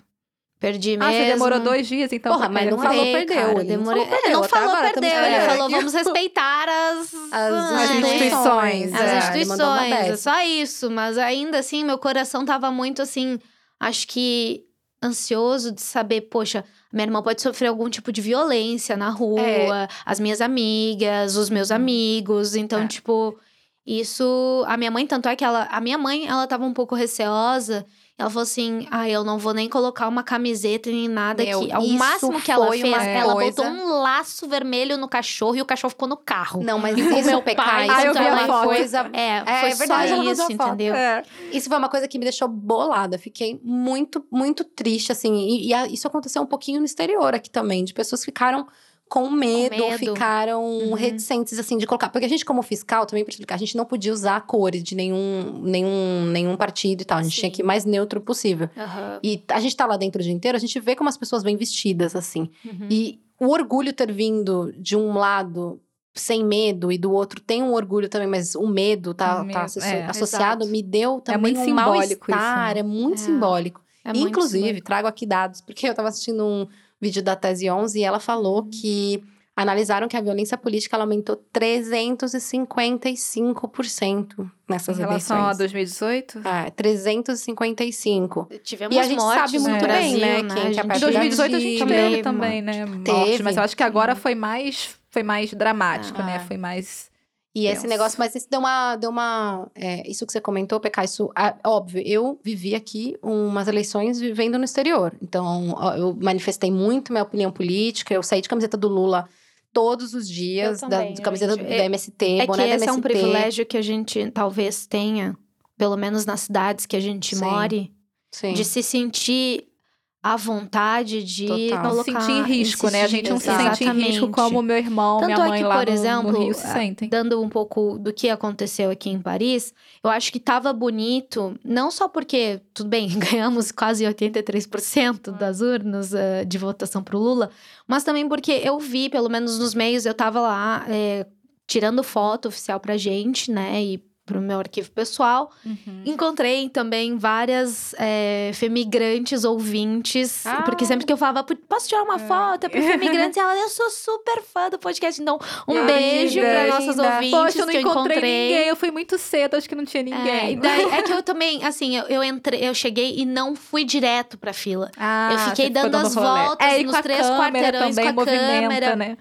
Perdi mesmo. Ah, você demorou dois dias, então. Porra, mas não falou, perdeu. Cara, demorei... Não falou, perdeu. Não falou, perdeu. Ele é. falou, vamos respeitar as... As, as instituições. As é, instituições, é só isso. Mas ainda assim, meu coração tava muito, assim... Acho que ansioso de saber, poxa, minha irmã pode sofrer algum tipo de violência na rua. É. As minhas amigas, os meus amigos. Então, é. tipo... Isso, a minha mãe, tanto é que ela, a minha mãe, ela tava um pouco receosa. Ela falou assim: ah, eu não vou nem colocar uma camiseta nem nada Meu, aqui. É o máximo que ela fez, ela coisa... botou um laço vermelho no cachorro e o cachorro ficou no carro. Não, mas isso meu pai, isso foi uma coisa. É, é, foi é verdade, só isso, entendeu? É. Isso foi uma coisa que me deixou bolada. Fiquei muito, muito triste, assim. E, e isso aconteceu um pouquinho no exterior aqui também, de pessoas que ficaram com medo, com medo. ficaram uhum. reticentes, assim, de colocar. Porque a gente, como fiscal, também para explicar, a gente não podia usar cores de nenhum, nenhum, nenhum partido e tal. A gente Sim. tinha que ir mais neutro possível. Uhum. E a gente tá lá dentro o dia inteiro, a gente vê como as pessoas vêm vestidas, assim. Uhum. E o orgulho ter vindo de um lado sem medo e do outro tem um orgulho também, mas o medo tá, tá é, associado, exato. me deu é também é um mal-estar, né? é muito é. simbólico. É Inclusive, muito trago aqui dados, porque eu tava assistindo um vídeo da Tese 11 e ela falou uhum. que analisaram que a violência política aumentou 355% nessas em relação eleições. a 2018? É, 355. Tivemos e a gente mortes, sabe muito né? bem, né? Quem, que é 2018 a gente teve também, né? Mortes, mas eu acho que agora foi mais foi mais dramático, né? Foi mais E esse negócio, mas isso deu uma. Deu uma é, isso que você comentou, PK, isso é óbvio. Eu vivi aqui umas eleições vivendo no exterior. Então, eu manifestei muito minha opinião política. Eu saí de camiseta do Lula todos os dias, também, da, de camiseta gente, da MST, é boné que esse MST. é um privilégio que a gente talvez tenha, pelo menos nas cidades que a gente Sim. more, Sim. de se sentir a vontade de Total. não se sentir em risco, né? A gente não se sente em risco como meu irmão, Tanto minha mãe é que, lá por no, exemplo, no Rio se sentem. Dando um pouco do que aconteceu aqui em Paris, eu acho que tava bonito, não só porque, tudo bem, ganhamos quase 83% das urnas uh, de votação pro Lula, mas também porque eu vi, pelo menos nos meios, eu tava lá é, tirando foto oficial pra gente, né? E pro meu arquivo pessoal. Uhum. Encontrei também várias é, femigrantes ouvintes, ah. porque sempre que eu falava, posso tirar uma é. foto pro femigrantes? ela, eu sou super fã do podcast. Então, um beijo para nossas ouvintes Poxa, eu não que eu encontrei, encontrei. ninguém, eu fui muito cedo, acho que não tinha ninguém. É, daí, é que eu também, assim, eu, eu, entrei, eu cheguei e não fui direto pra fila. Ah, eu fiquei dando, dando as voltas é, nos três quarteirões também, com a câmera. Né?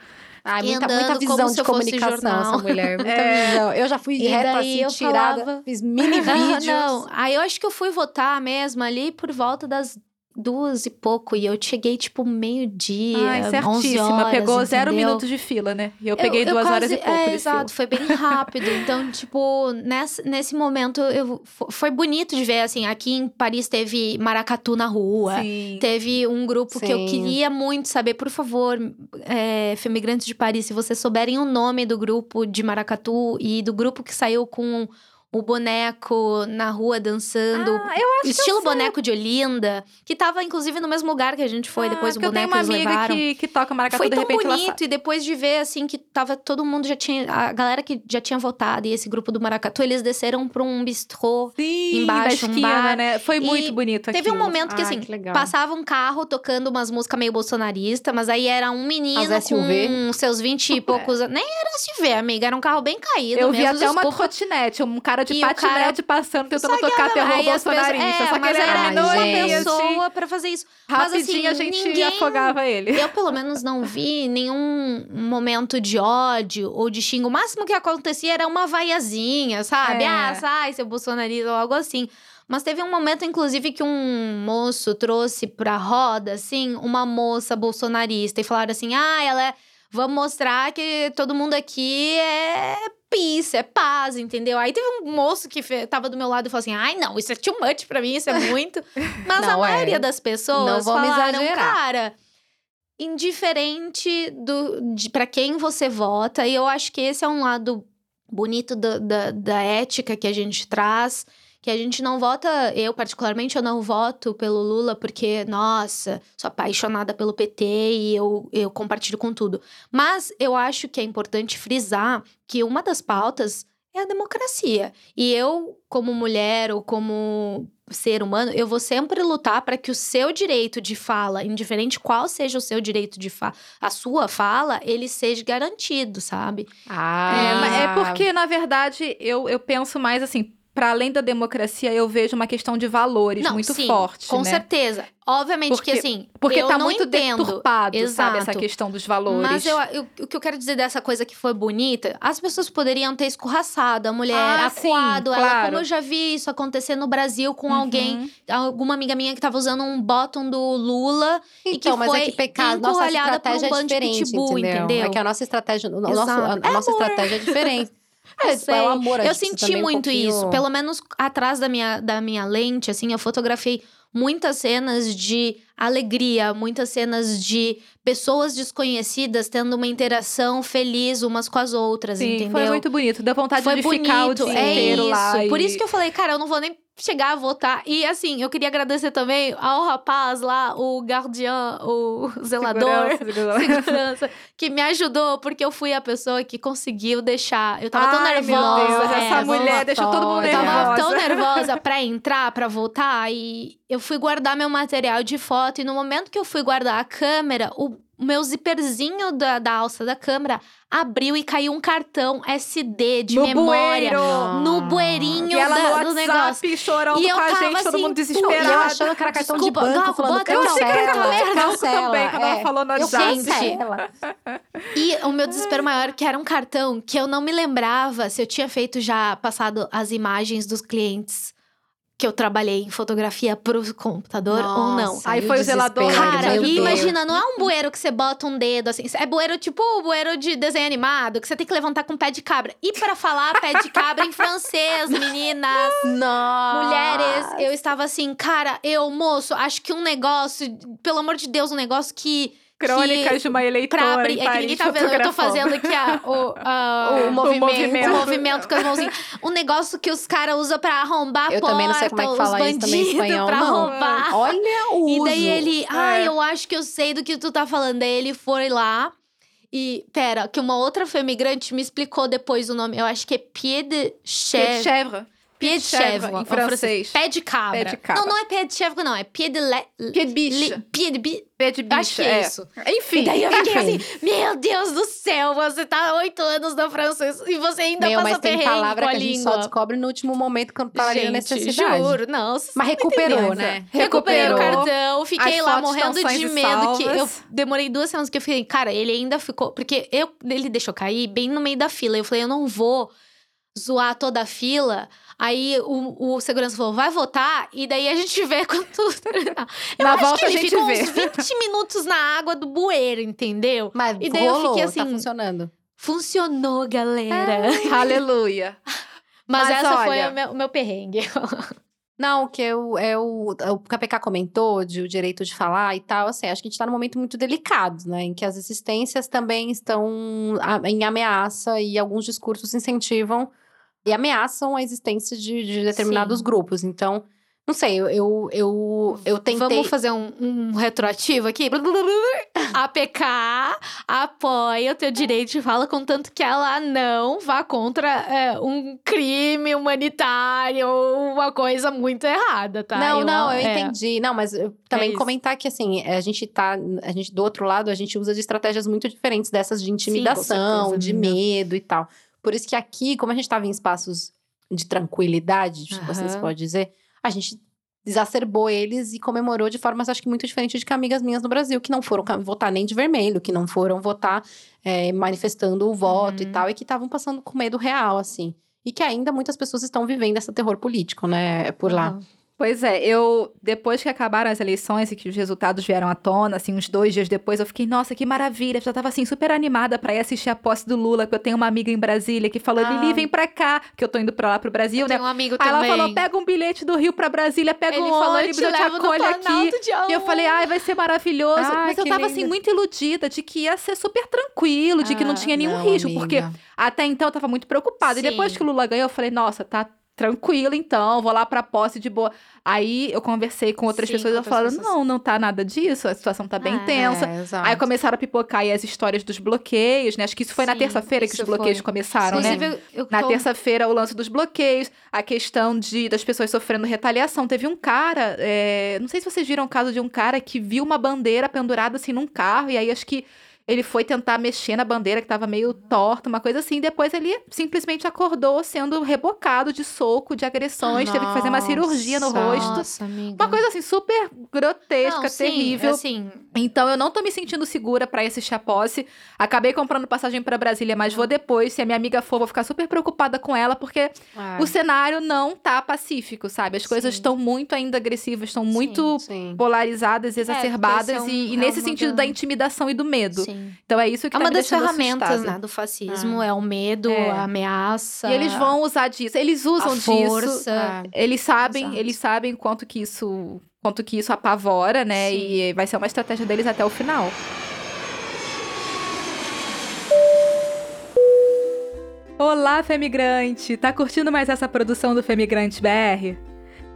Ai, muita, muita visão de comunicação essa mulher. Muita é. visão. Eu já fui e reta assim, tirada, falava... fiz mini vídeos. Não, aí eu acho que eu fui votar mesmo ali por volta das duas e pouco. E eu cheguei, tipo, meio-dia. Ai, certíssima. Pegou entendeu? zero minutos de fila, né? E eu peguei eu, duas quase, horas e pouco. É, exato, foi bem rápido. então, tipo, nesse, nesse momento, eu, foi bonito de ver, assim, aqui em Paris teve maracatu na rua. Sim. Teve um grupo Sim. que eu queria muito saber, por favor, é, Femigrantes de Paris, se vocês souberem o nome do grupo de maracatu e do grupo que saiu com o boneco na rua dançando. Ah, eu acho estilo boneco de Olinda, que tava inclusive no mesmo lugar que a gente foi, ah, depois o boneco. Eu tenho uma amiga que, que toca maracatu, foi de tão bonito, e depois de ver, assim, que tava todo mundo já tinha... A galera que já tinha votado, e esse grupo do maracatu, eles desceram pra um bistrô Sim, embaixo, esquina, um bar. né? Foi muito bonito Teve um momento que, assim, que passava um carro tocando umas músicas meio bolsonarista, mas aí era um menino com seus 20 e poucos... Nem era SUV, amiga, era um carro bem caído Eu mesmo, vi até uma trotinete, um cara de patinete passando, tentando tocar terror bolsonarista. Pessoas, é, só que ele era minoria, pessoa pra fazer isso. Rapidinho mas, assim, a gente ninguém, afogava ele. Eu, pelo menos, não vi nenhum momento de ódio ou de xingo. O máximo que acontecia era uma vaiazinha, sabe? É. Ah, sai, seu bolsonarista ou algo assim. Mas teve um momento, inclusive, que um moço trouxe pra roda, assim, uma moça bolsonarista. E falaram assim, ah, ela é... Vamos mostrar que todo mundo aqui é peace, é paz, entendeu? Aí teve um moço que tava do meu lado e falou assim: ai, não, isso é too much pra mim, isso é muito. Mas não, a é. maioria das pessoas não falaram, exagerar. cara, indiferente do, de, pra quem você vota, e eu acho que esse é um lado bonito da, da ética que a gente traz que a gente não vota, eu particularmente, eu não voto pelo Lula porque, nossa, sou apaixonada pelo PT e eu, eu compartilho com tudo. Mas eu acho que é importante frisar que uma das pautas é a democracia. E eu, como mulher ou como ser humano, eu vou sempre lutar para que o seu direito de fala, indiferente qual seja o seu direito de fala, a sua fala, ele seja garantido, sabe? Ah. É, é porque, na verdade, eu, eu penso mais assim, para além da democracia, eu vejo uma questão de valores não, muito sim, forte. Com né? certeza. Obviamente porque, que assim. Porque eu tá não muito entendo. deturpado, Exato. sabe, essa questão dos valores. Mas eu, eu, o que eu quero dizer dessa coisa que foi bonita, as pessoas poderiam ter escorraçado a mulher, ah, acuado sim, ela. Claro. Como eu já vi isso acontecer no Brasil com uhum. alguém, alguma amiga minha que tava usando um bottom do Lula então, e que mas foi é que pecado, nossa estratégia um é diferente, pitbull, entendeu? entendeu? É que a nossa estratégia, a, nosso, a, a é nossa estratégia é diferente. É, tipo, é o amor. Eu senti muito um isso. Pelo menos atrás da minha, da minha lente, assim, eu fotografei muitas cenas de alegria, muitas cenas de pessoas desconhecidas tendo uma interação feliz umas com as outras, Sim, entendeu? Foi muito bonito, dá vontade foi de bonito, ficar o dia é inteiro isso. lá. Por isso que eu falei, cara, eu não vou nem chegar a votar. E assim, eu queria agradecer também ao rapaz lá, o guardião, o zelador, segurança, segurança, que me ajudou, porque eu fui a pessoa que conseguiu deixar. Eu tava Ai, tão nervosa. Deus, é, essa mulher deixou todo mundo nervosa. Eu tava tão nervosa pra entrar, pra votar, e eu fui guardar meu material de foto. E no momento que eu fui guardar a câmera, o meu zíperzinho da, da alça da câmera abriu e caiu um cartão SD de no memória bueiro. no bueirinho e ela da, no do WhatsApp, negócio. chorando E eu com a gente, todo assim, mundo pô, E desesperado. eu achando que era cartão Desculpa, de banco, Gal, falando bota- eu achei que era cancela, cartão mesmo. cancela. também, quando ela é. falou no Eu WhatsApp. cancela. E o meu desespero maior que era um cartão que eu não me lembrava se eu tinha feito já passado as imagens dos clientes que eu trabalhei em fotografia pro computador ou não. Nossa, Aí foi o zelador, Cara, e imagina, não é um bueiro que você bota um dedo assim. É bueiro tipo o bueiro de desenho animado, que você tem que levantar com pé de cabra. E para falar pé de cabra em francês, meninas. Nossa. Mulheres, eu estava assim, cara, eu, moço, acho que um negócio, pelo amor de Deus, um negócio que. Crônicas de uma Pra eleitora abrir. em É que Paris ninguém tá vendo, eu tô fazendo aqui a, o, a- O movimento. movimento. o movimento com as mãozinhas. Um negócio que os caras usam pra arrombar a Eu porta, também não sei como é que os fala isso também em bandidos espanhol, pra não. roubar. Olha o E uso. daí ele, ai, É. eu acho que eu sei do que tu tá falando. Daí ele foi lá e, pera, que uma outra femigrante me explicou depois o nome. Eu acho que é pied de chèvre. Chèvre. Pied de chèvre, em francês. Pé de cabra. Pé de cabra. Não, não é pé de chèvre, não. É pied de le... Pied de biche. li- Pied de bi... Pé de bicha. Acho que é isso. Enfim. E daí eu fiquei assim, meu Deus do céu, você tá oito anos no francês e você ainda Meu, passa mas tem palavra que a gente só descobre no último momento quando tá ali na necessidade. juro, não. Mas recuperou, né? Recuperei o Recuperou. cartão, fiquei lá morrendo de medo que eu demorei duas semanas que eu fiquei, cara, ele ainda ficou, porque eu ele deixou cair bem no meio da fila. Eu falei, eu não vou zoar toda a fila. Aí o, o segurança falou, vai votar? E daí a gente vê quanto. Eu Na acho volta que a ele gente ficou vê. uns 20 minutos na água do bueiro, entendeu? Mas E daí eu rolou, fiquei assim, tá funcionando. Funcionou, galera. Aleluia. Mas, Mas essa foi olha- o meu, o meu perrengue. Não, o que eu, é o, o KPK comentou de o direito de falar e tal, assim, acho que a gente tá num momento muito delicado, né? Em que as existências também estão a- em ameaça e alguns discursos incentivam e ameaçam a existência de, de determinados Sim. grupos. Então, não sei, eu, eu, eu, eu tentei. Vamos fazer um, um retroativo aqui? APK apoia o teu direito de fala, contanto que ela não vá contra é, um crime humanitário ou uma coisa muito errada, tá? Não, não, eu é. entendi. Não, mas eu também isso. comentar que assim, a gente tá, a gente do outro lado, a gente usa de estratégias muito diferentes dessas de intimidação, certeza, de medo e tal. Por isso que aqui, como a gente tava em espaços de tranquilidade, se assim se Aham. pode dizer, a gente exacerbou eles e comemorou de formas, acho que muito diferentes de que amigas minhas no Brasil, que não foram votar nem de vermelho, que não foram votar é, manifestando o voto e Uhum. tal, e que estavam passando com medo real, assim. E que ainda muitas pessoas estão vivendo esse terror político, né, por lá. Aham. Pois é, eu, depois que acabaram as eleições e que os resultados vieram à tona, assim, uns dois dias depois, eu fiquei, nossa, que maravilha. Eu já tava, assim, super animada pra ir assistir a posse do Lula, porque eu tenho uma amiga em Brasília que falou, Ah. Lili, vem pra cá, que eu tô indo pra lá pro Brasil, Eu né? tenho um amigo Aí também. ela falou, pega um bilhete do Rio pra Brasília, pega Ele um falou, ônibus, eu te acolho aqui. E eu falei, ai, vai ser maravilhoso. Ah, Mas eu tava, lindo. assim, muito iludida de que ia ser super tranquilo, de que não Ah, tinha nenhum Não, risco, porque amiga. até então eu tava muito preocupada. Sim. E depois que o Lula ganhou, eu falei, nossa, tá tranquilo então, vou lá pra posse de boa. Aí eu conversei com outras Sim, pessoas e outras falaram, pessoas. não, não tá nada disso, a situação tá bem Ah, tensa. É. Aí começaram a pipocar aí as histórias dos bloqueios, né? Acho que isso foi na Sim, terça-feira que os bloqueios foi. começaram, né? Inclusive, eu Na tô- terça-feira, o lance dos bloqueios, a questão de das pessoas sofrendo retaliação. Teve um cara, é, não sei se vocês viram o caso de um cara que viu uma bandeira pendurada assim num carro, e aí acho que ele foi tentar mexer na bandeira que tava meio torta, uma coisa assim. Depois ele simplesmente acordou sendo rebocado de soco, de agressões, teve que fazer uma cirurgia no Nossa. rosto. Nossa, amiga. Uma coisa assim super grotesca, Não, sim, terrível. assim, Então eu não tô me sentindo segura pra ir assistir a posse. Acabei comprando passagem pra Brasília, mas vou depois. Se a minha amiga for, vou ficar super preocupada com ela, porque É. o cenário não tá pacífico, sabe? As coisas Sim. estão muito ainda agressivas, estão muito Sim. polarizadas e exacerbadas, porque e, são- e é nesse sentido da- da intimidação e do medo. sim. Então é isso que É tá uma me das ferramentas, assustada. né, do fascismo, é o medo, É. a ameaça. E eles vão usar disso. Eles usam a disso. força. É. Eles sabem, Exato. eles sabem quanto que isso, quanto que isso apavora, né? Sim. E vai ser uma estratégia deles até o final. Olá, Femigrante! Tá curtindo mais essa produção do Femigrante BR?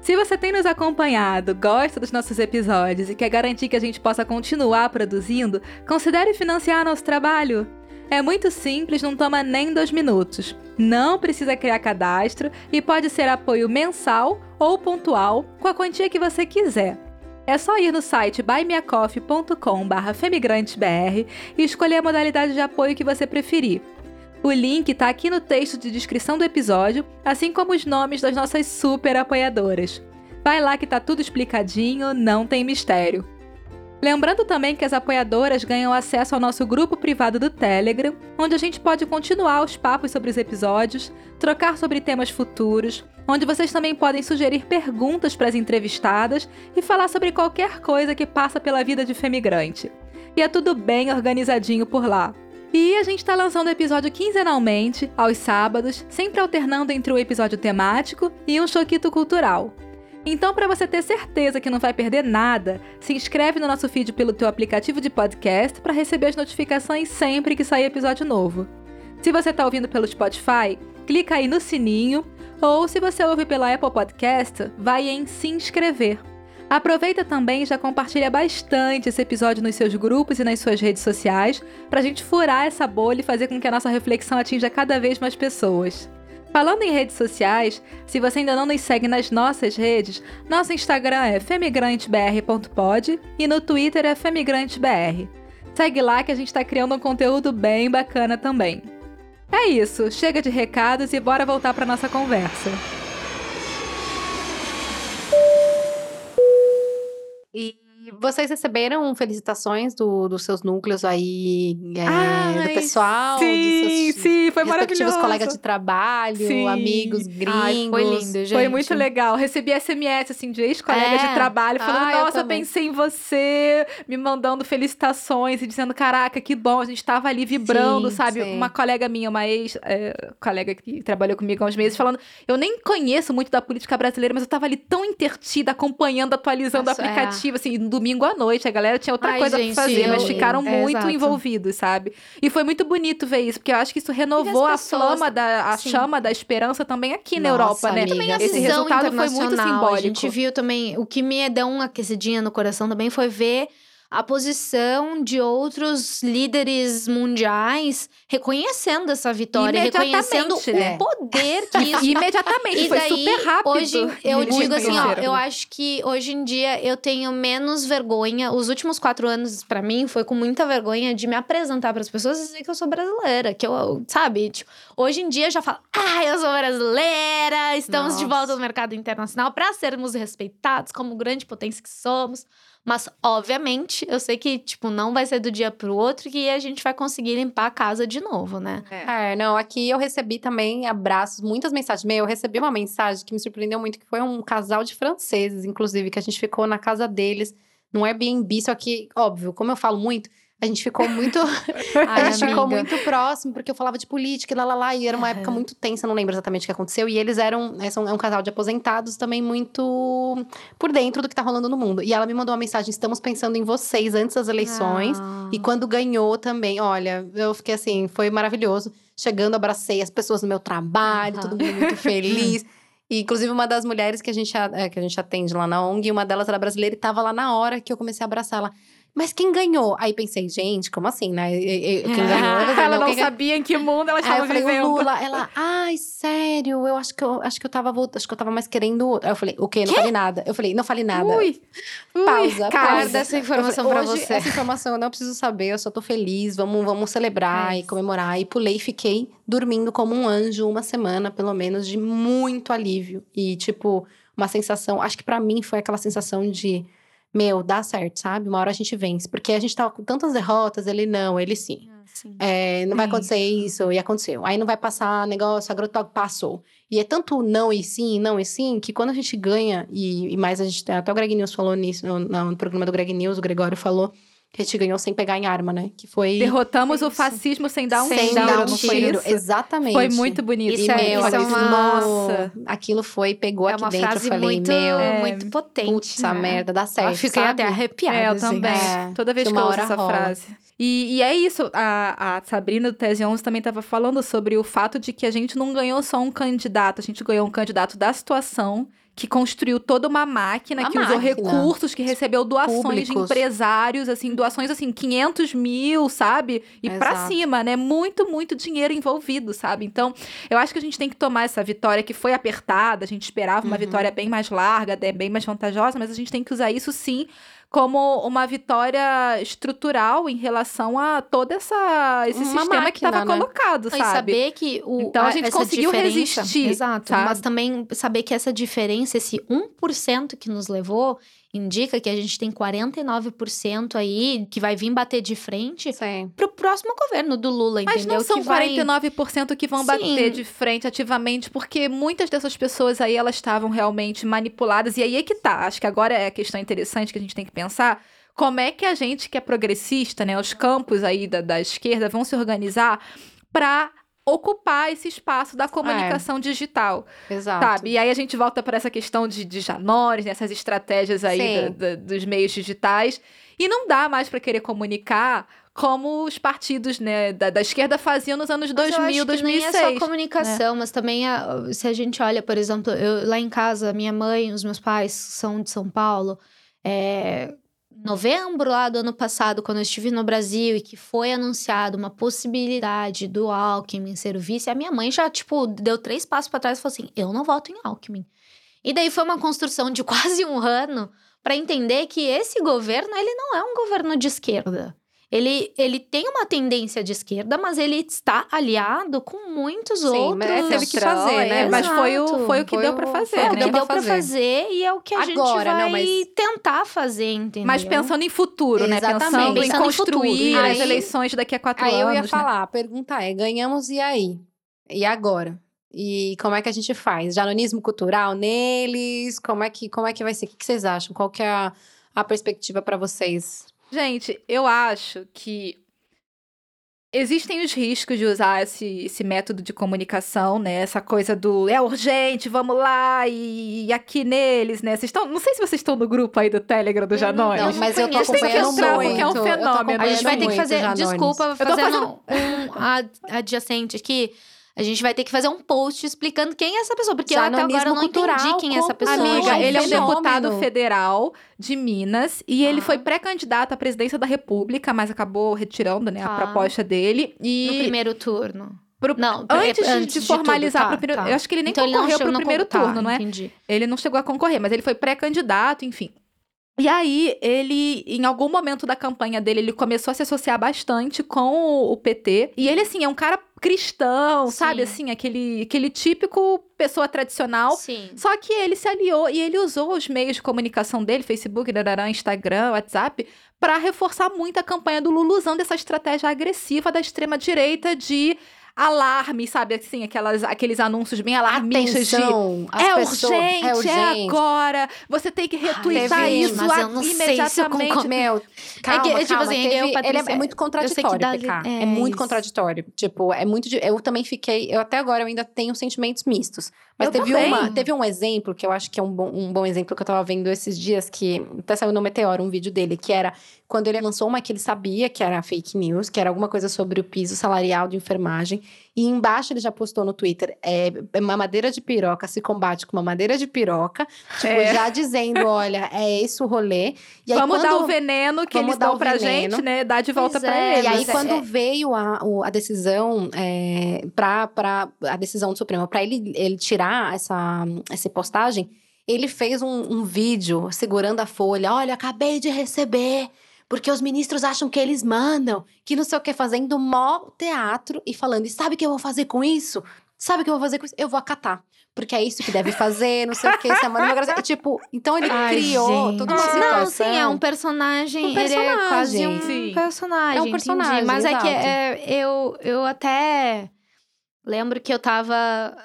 Se você tem nos acompanhado, gosta dos nossos episódios e quer garantir que a gente possa continuar produzindo, considere financiar nosso trabalho. É muito simples, não toma nem dois minutos. Não precisa criar cadastro e pode ser apoio mensal ou pontual com a quantia que você quiser. É só ir no site buymeacoffee.com/femigrantesbr e escolher a modalidade de apoio que você preferir. O link está aqui no texto de descrição do episódio, assim como os nomes das nossas super apoiadoras. Vai lá que tá tudo explicadinho, não tem mistério. Lembrando também que as apoiadoras ganham acesso ao nosso grupo privado do Telegram, onde a gente pode continuar os papos sobre os episódios, trocar sobre temas futuros, onde vocês também podem sugerir perguntas para as entrevistadas e falar sobre qualquer coisa que passa pela vida de femigrante. E é tudo bem organizadinho por lá. E a gente está lançando episódio quinzenalmente, aos sábados, sempre alternando entre um episódio temático e um choquito cultural. Então, para você ter certeza que não vai perder nada, se inscreve no nosso feed pelo teu aplicativo de podcast para receber as notificações sempre que sair episódio novo. Se você está ouvindo pelo Spotify, clica aí no sininho, ou se você ouve pela Apple Podcast, vai em se inscrever. Aproveita também e já compartilha bastante esse episódio nos seus grupos e nas suas redes sociais, para a gente furar essa bolha e fazer com que a nossa reflexão atinja cada vez mais pessoas. Falando em redes sociais, se você ainda não nos segue nas nossas redes, nosso Instagram é femigrantebr.pod e no Twitter é femigrantebr. Segue lá que a gente está criando um conteúdo bem bacana também. É isso, chega de recados e bora voltar para nossa conversa. E vocês receberam felicitações do, dos seus núcleos aí, é, Ai, do pessoal? Sim, sim, foi maravilhoso. colegas de trabalho, sim. amigos, gringos. Ai, foi lindo, gente. Foi muito legal. Recebi SMS, assim, de ex-colegas é. de trabalho, falando, ah, nossa, pensei em você, me mandando felicitações e dizendo, caraca, que bom, a gente tava ali vibrando, sim, sabe? Sim. Uma colega minha, uma ex-colega é, que trabalhou comigo há uns meses, falando, eu nem conheço muito da política brasileira, mas eu tava ali tão intertida, acompanhando, atualizando nossa, o é. aplicativo, assim, do domingo à noite. A galera tinha outra Ai, coisa gente, pra fazer, eu... mas ficaram é, muito exato. envolvidos, sabe? E foi muito bonito ver isso, porque eu acho que isso renovou a flama da a chama da esperança também aqui Nossa, na Europa, né? Também Esse resultado foi muito simbólico. A gente viu também, o que me deu uma aquecidinha no coração também foi ver a posição de outros líderes mundiais reconhecendo essa vitória, reconhecendo né? o poder que isso. Imediatamente, e foi daí, super rápido. Hoje, eu digo assim, ó, eu acho que hoje em dia eu tenho menos vergonha. Os últimos quatro anos, para mim, foi com muita vergonha de me apresentar para as pessoas e dizer que eu sou brasileira. Que eu, sabe? Tipo, hoje em dia eu já falo, ah, eu sou brasileira, estamos Nossa. de volta no mercado internacional para sermos respeitados como grande potência que somos. Mas, obviamente, eu sei que, tipo, não vai ser do dia pro outro que a gente vai conseguir limpar a casa de novo, né? É, é não, aqui eu recebi também abraços, muitas mensagens. Meu, eu recebi uma mensagem que me surpreendeu muito, que foi um casal de franceses, inclusive, que a gente ficou na casa deles, num Airbnb, só que, óbvio, como eu falo muito, a gente ficou muito. Ai, a gente amiga. ficou muito próximo, porque eu falava de política e lá, lá, lá. E era uma época muito tensa, não lembro exatamente o que aconteceu. E eles eram. Né, são, é um casal de aposentados também muito por dentro do que tá rolando no mundo. E ela me mandou uma mensagem: estamos pensando em vocês antes das eleições. Ah. E quando ganhou também, olha, eu fiquei assim, foi maravilhoso. Chegando, abracei as pessoas no meu trabalho, uhum. todo mundo muito feliz. E, inclusive, uma das mulheres que a gente, é, que a gente atende lá na ONG, uma delas era brasileira e estava lá na hora que eu comecei a abraçar ela mas quem ganhou? Aí pensei, gente, como assim, né? Quem ganhou? ela não, sabia em que mundo ela estava vivendo. O Lula, ela, ai, sério, eu acho que eu acho que eu tava acho que eu tava mais querendo. Aí eu falei, o quê? Não falei nada. Eu falei, não falei nada. Ui. Pausa. Guarda essa informação falei, pra você. Essa informação eu não preciso saber, eu só tô feliz, vamos, vamos celebrar é. e comemorar. E pulei e fiquei dormindo como um anjo uma semana, pelo menos, de muito alívio. E, tipo, uma sensação, acho que para mim foi aquela sensação de meu, dá certo, sabe? Uma hora a gente vence. Porque a gente tava com tantas derrotas, ele não, ele sim. Ah, sim. É, não vai acontecer isso, e aconteceu. Aí não vai passar negócio, agrotóxico passou. E é tanto não e sim, não e sim, que quando a gente ganha, e, e mais a gente, até o Greg News falou nisso, no, no programa do Greg News, o Gregório falou, que a gente ganhou sem pegar em arma, né? Que foi. Derrotamos o fascismo sem dar um sem tiro. Dar um tiro. Exatamente. Foi muito bonito. Isso, é, meu, isso é uma... Nossa. Aquilo foi, pegou é aqui dentro. Eu falei, muito, meu. É, muito potente. Putz, né? merda, dá certo. Eu fiquei sabe? até arrepiada. É, eu assim. também. É, Toda vez que, que eu ouço essa rola. frase. E, e, é isso, a, a Sabrina do Tese 11 também estava falando sobre o fato de que a gente não ganhou só um candidato, a gente ganhou um candidato da situação que construiu toda uma máquina, A que usou máquina. recursos, que recebeu doações de Públicos. empresários, assim, doações assim, 500 mil, sabe? E pra Exato. cima, né? Muito, muito dinheiro envolvido, sabe? Então, eu acho que a gente tem que tomar essa vitória que foi apertada, a gente esperava uma Uhum. vitória bem mais larga, né, bem mais vantajosa, mas a gente tem que usar isso sim como uma vitória estrutural em relação a todo essa, esse Uma sistema que máquina, estava né? colocado, E sabe? saber que o, Então, a gente essa conseguiu diferença- resistir, Exato. sabe? Mas também saber que essa diferença, esse 1% que nos levou, indica que a gente tem 49% aí que vai vir bater de frente Sim. pro próximo governo do Lula, Mas entendeu? não são que vai... 49% que vão Sim. bater de frente ativamente, porque muitas dessas pessoas aí, elas estavam realmente manipuladas. E aí é que tá. Acho que agora é a questão interessante que a gente tem que pensar. Como é que a gente que é progressista, né, os campos aí da, da esquerda vão se organizar para ocupar esse espaço da comunicação digital, Exato. sabe? E aí a gente volta para essa questão de, de janores, nessas estratégias aí da- da- dos meios digitais. E não dá mais para querer comunicar como os partidos né, da, da esquerda faziam nos anos Mas 2000, eu acho que 2006. nem é só comunicação, mas também a- se a gente olha, por exemplo, eu, lá em casa, minha mãe, os meus pais são de São Paulo. É, novembro lá do ano passado, quando eu estive no Brasil e que foi anunciado uma possibilidade do Alckmin ser o vice, a minha mãe já, tipo, deu três passos para trás e falou assim: eu não voto em Alckmin. E daí foi uma construção de quase um ano para entender que esse governo, ele não é um governo de esquerda. Ele, ele tem uma tendência de esquerda, mas ele está aliado com muitos Sim, outros. mas teve que fazer, né? É, mas foi o, Exato. foi o que Foi deu para fazer. foi É o o né? que deu pra fazer. e é o que a gente Agora, vai não, mas- tentar fazer, entendeu? Mas pensando em futuro, né? Exatamente. Pensando em Pensando em construir as Aí- eleições daqui a quatro Aí anos. eu ia né? falar, a pergunta é: ganhamos e aí? E agora? E como é que a gente faz? Janonismo cultural neles? Como é que, como é que vai ser? O que que vocês acham? Qual que é a, a perspectiva para vocês? Gente, eu acho que existem os riscos de usar esse, esse método de comunicação, né? Essa coisa do é urgente, vamos lá e, e aqui neles, né? Vocês estão, não sei se vocês estão no grupo aí do Telegram do Janones. Não, não mas eu tô conheço, tem que entrar, muito. porque é um fenômeno. A gente vai ter que fazer. Desculpa, fazendo fazendo- um ad- adjacente aqui. A gente vai ter que fazer um post explicando quem é essa pessoa, porque eu até agora não entendi cultural, quem é essa pessoa. Amiga, ele é um deputado federal de Minas e ele Ah. foi pré-candidato à presidência da República, mas acabou retirando, né, a Tá. proposta dele. E No primeiro turno. pro- Não, antes, de- antes de, de formalizar tá, primeiro, tá. eu acho que ele nem então ele concorreu no primeiro tá, turno, não é? Entendi. Ele não chegou a concorrer, mas ele foi pré-candidato, enfim. E aí, ele, em algum momento da campanha dele, ele começou a se associar bastante com o PT. E ele, assim, é um cara cristão, Sim. sabe? Assim, aquele, aquele típico pessoa tradicional. Sim. Só que ele se aliou e ele usou os meios de comunicação dele, Facebook, darará, Instagram, WhatsApp, para reforçar muito a campanha do Lula usando essa estratégia agressiva da extrema-direita de alarme, sabe? Assim, aquelas, aqueles anúncios bem alarmistas de Atenção, as é pessoas- urgente, é urgente. agora. Você tem que retweetar teve- isso mas a- eu não sei se eu imediatamente. concordo. Meu, calma, que, tipo calma, assim, teve- eu, ele é- Patrícia, é, muito que contraditório, dá-. É, é muito isso. contraditório. Tipo, é muito. de- Eu também fiquei. Eu até agora eu ainda tenho sentimentos mistos. Mas Eu teve, também. uma, teve um exemplo que eu acho que é um bom, um bom exemplo que eu tava vendo esses dias, que até saiu no Meteoro um vídeo dele, que era quando ele lançou uma que ele sabia que era fake news, que era alguma coisa sobre o piso salarial de enfermagem. E embaixo ele já postou no Twitter: é, mamadeira de piroca se combate com mamadeira de piroca. Tipo, É. já dizendo: olha, é esse o rolê. E aí, Vamos quando... dar o veneno que eles dão pra veneno. gente, né? Dar de volta Pois pra é, eles. E aí, é- quando é- veio a, a decisão é, para a decisão do Supremo, para ele, ele tirar essa, essa postagem, ele fez um, um vídeo segurando a folha. Olha, acabei de receber. Porque os ministros acham que eles mandam, que não sei o que, fazendo mó teatro e falando, e sabe o que eu vou fazer com isso? Sabe o que eu vou fazer com isso? Eu vou acatar. Porque é isso que deve fazer, não sei o que, isso é uma democracia. Tipo, então ele Ai, criou gente. toda uma situação. Não, sim, é um personagem. Um Ele é quase personagem. um Sim. personagem. É um entendi. personagem, Mas é que exato. é, eu, eu até lembro que eu tava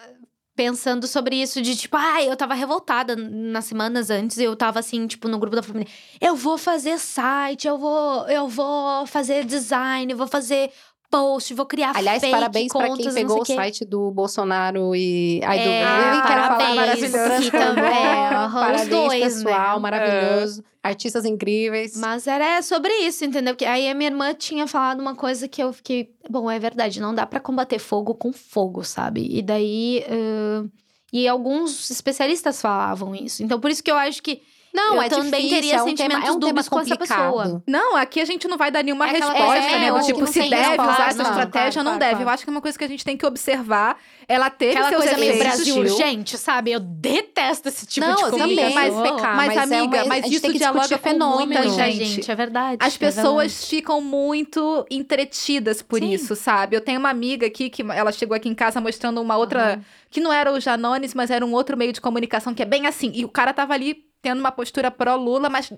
pensando sobre isso de tipo, ai, eu tava revoltada nas semanas antes, eu tava assim, tipo, no grupo da família, eu vou fazer site, eu vou, eu vou fazer design, eu vou fazer post, vou criar Aliás, fake parabéns contas, quem pegou o site do Bolsonaro e aí do É, Lula. Parabéns, maravilhoso também, também. aham, os Parabéns, dois, pessoal, né? maravilhoso. Artistas incríveis. Mas era sobre isso, entendeu? Porque aí a minha irmã tinha falado uma coisa que eu fiquei. Bom, é verdade, não dá pra combater fogo com fogo, sabe? E daí. ãh, E alguns especialistas falavam isso. Então, por isso que eu acho que não, eu é também difícil, teria é um sentimentos tema, é um dúbios com essa pessoa. Não, aqui a gente não vai dar nenhuma É resposta, coisa, né? é, Do eu tipo, se deve resposta, usar essa não. estratégia ou não Claro, deve. claro. Eu acho que é uma coisa que a gente tem que observar. Ela teve Aquela seus coisa meio efeitos. Brasil Gil. urgente, sabe? Eu detesto esse tipo Não, de comunicação. mas, pecar, mas, mas é amiga, uma- mas isso dialoga com muita gente. é verdade. As é pessoas verdade. ficam muito entretidas por Sim. isso, sabe? Eu tenho uma amiga aqui que ela chegou aqui em casa mostrando uma outra. Que não era o Janones, mas era um outro meio de comunicação que é bem assim. E o cara tava ali tendo uma postura pró-Lula, mas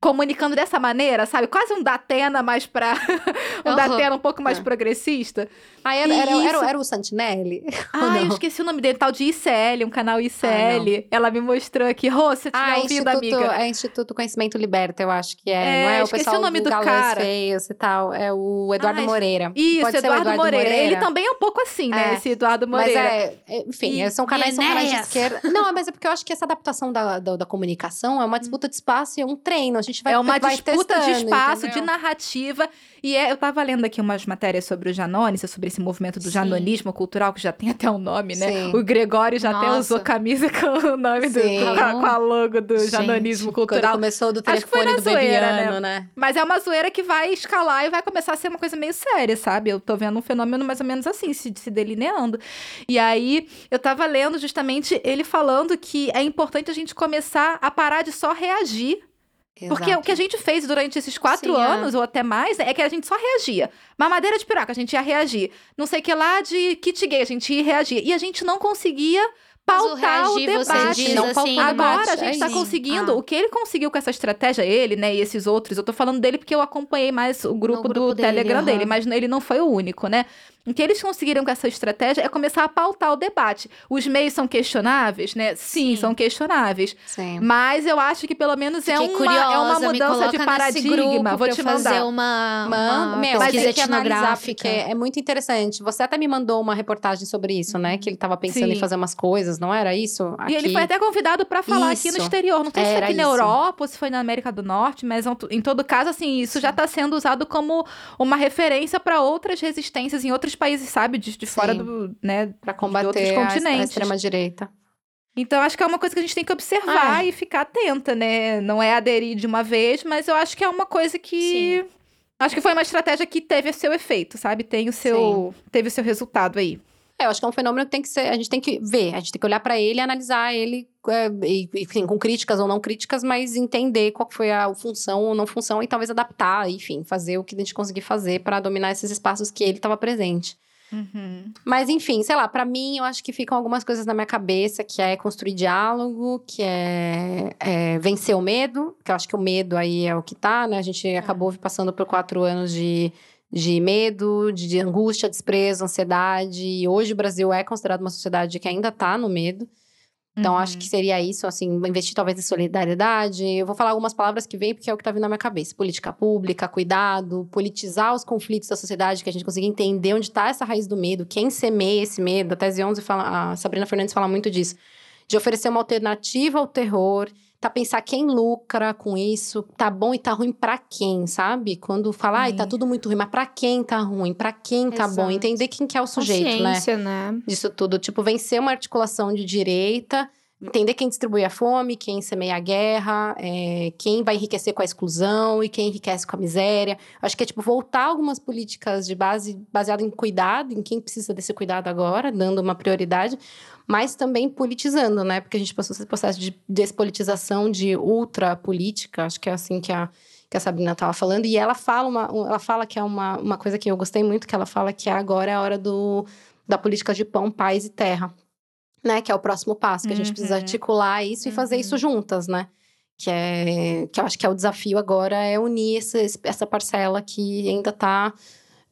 comunicando dessa maneira, sabe? Quase um Datena mais pra. um Aham. Datena um pouco mais É. progressista. Ah, era, era, isso- era, era o Santinelli? Ah, eu não? esqueci o nome dele, tal de ICL, um canal Ah, ICL. Ela me mostrou aqui. Rô, se você tiver Ah, Instituto, amiga. é Instituto Conhecimento Liberta, eu acho que é. É, não é o esqueci pessoal o nome do Galãs cara. Feios e tal. É o Eduardo Ah, Moreira. Isso, Pode ser o Eduardo, Moreira. Ele também é um pouco assim, né? É. Esse Eduardo Mas Moreira. é, é, enfim, E- são canais, são canais de esquerda. Não, mas é porque eu acho que essa adaptação da, da, da comunicação é uma disputa de espaço e é um treino. A gente vai é uma vai disputa de testando, espaço, de entendeu? narrativa. E é, eu tava lendo aqui umas matérias sobre o Janones, sobre esse movimento do Sim. janonismo cultural, que já tem até um nome, né? Sim. O Gregório já até Nossa. usou camisa com o nome do, do- com, a, logo do Gente, janonismo Quando cultural. começou do telefone do zoeira, Bebiano, né? Mas é uma zoeira que vai escalar e vai começar a ser uma coisa meio séria, sabe? Eu tô vendo um fenômeno mais ou menos assim, se, se delineando. E aí, eu tava lendo justamente ele falando que é importante a gente começar a parar de só reagir porque o que a gente fez durante esses quatro Sim, é. anos, ou até mais, é que a gente só reagia. Mamadeira de piroca, a gente ia reagir. Não sei o que lá de kit gay, a gente ia reagir. E a gente não conseguia o pautar o, reagir, você debate. Não assim, o Agora a debate, gente é tá isso. conseguindo. Ah. O que ele conseguiu com essa estratégia, ele, né, e esses outros, eu tô falando dele porque eu acompanhei mais o grupo, grupo do dele, Telegram aham. dele, mas ele não foi o único, né? O que eles conseguiram com essa estratégia é começar a pautar o debate. Os meios são questionáveis, né? Sim, Sim. são questionáveis. Sim. Mas eu acho que pelo menos é uma, curiosa, é uma mudança de paradigma. Vou te mandar. fazer uma, Manda, uma meu, pesquisa etnográfica. é muito interessante. Você até me mandou uma reportagem sobre isso, né? Que ele tava pensando Sim. em fazer umas coisas, não era isso? E ele Aqui. foi até convidado pra falar aqui no Isso. exterior. Não sei se foi aqui na isso. Europa ou se foi na América do Norte, mas em todo caso, assim, isso já tá sendo usado como uma referência pra outras resistências em outros países, sabe? De, de fora Sim. do, né? Pra outros combater a, a continentes. extrema-direita. Então, acho que é uma coisa que a gente tem que observar Ah. e ficar atenta, né? Não é aderir de uma vez, mas eu acho que é uma coisa que. Acho que foi uma estratégia que teve o seu efeito, sabe? Tem o seu. Teve o seu resultado aí. É, eu acho que é um fenômeno que tem que ser. A gente tem que ver, a gente tem que olhar pra ele analisar ele, é, e, enfim, com críticas ou não críticas, mas entender qual foi a função ou não função e talvez adaptar, enfim, fazer o que a gente conseguir fazer pra dominar esses espaços que ele estava presente. Uhum. Mas enfim, sei lá, pra mim eu acho que ficam algumas coisas na minha cabeça, que é construir diálogo, que é, é vencer o medo, que eu acho que o medo aí é o que tá, né? A gente acabou passando por quatro anos de, de medo, de, de angústia, desprezo, ansiedade, e hoje o Brasil é considerado uma sociedade que ainda tá no medo. Então, acho Uhum. que seria isso, assim, investir talvez em solidariedade. Eu vou falar algumas palavras que vêm, porque é o que tá vindo na minha cabeça. Política pública, cuidado, politizar os conflitos da sociedade, que a gente consiga entender onde tá essa raiz do medo, quem semeia esse medo. A Tese 11 fala, a Sabrina Fernandes fala muito disso. De oferecer uma alternativa ao terror, tá pensar quem lucra com isso, tá bom e tá ruim pra quem, sabe? Quando fala, ai, tá tudo muito ruim, mas pra quem tá ruim? Pra quem tá bom? Exato. Entender quem que é o sujeito, né? Né? disso tudo. Tipo, vencer uma articulação de direita, entender quem distribui a fome, quem semeia a guerra, é, quem vai enriquecer com a exclusão e quem enriquece com a miséria. Acho que é, tipo, voltar algumas políticas de base baseado em cuidado, em quem precisa desse cuidado agora, dando uma prioridade, mas também politizando, né? Porque a gente passou esse processo de despolitização, de ultrapolítica, acho que é assim que a que a Sabrina estava falando, e ela fala, uma, ela fala que é uma, uma coisa que eu gostei muito, que ela fala que agora é a hora do, da política de pão, paz e terra, né? Que é o próximo passo, que a gente precisa Uhum. articular isso e fazer isso juntas, né? Que, é, que eu acho que é o desafio agora, é unir essa, essa parcela que ainda está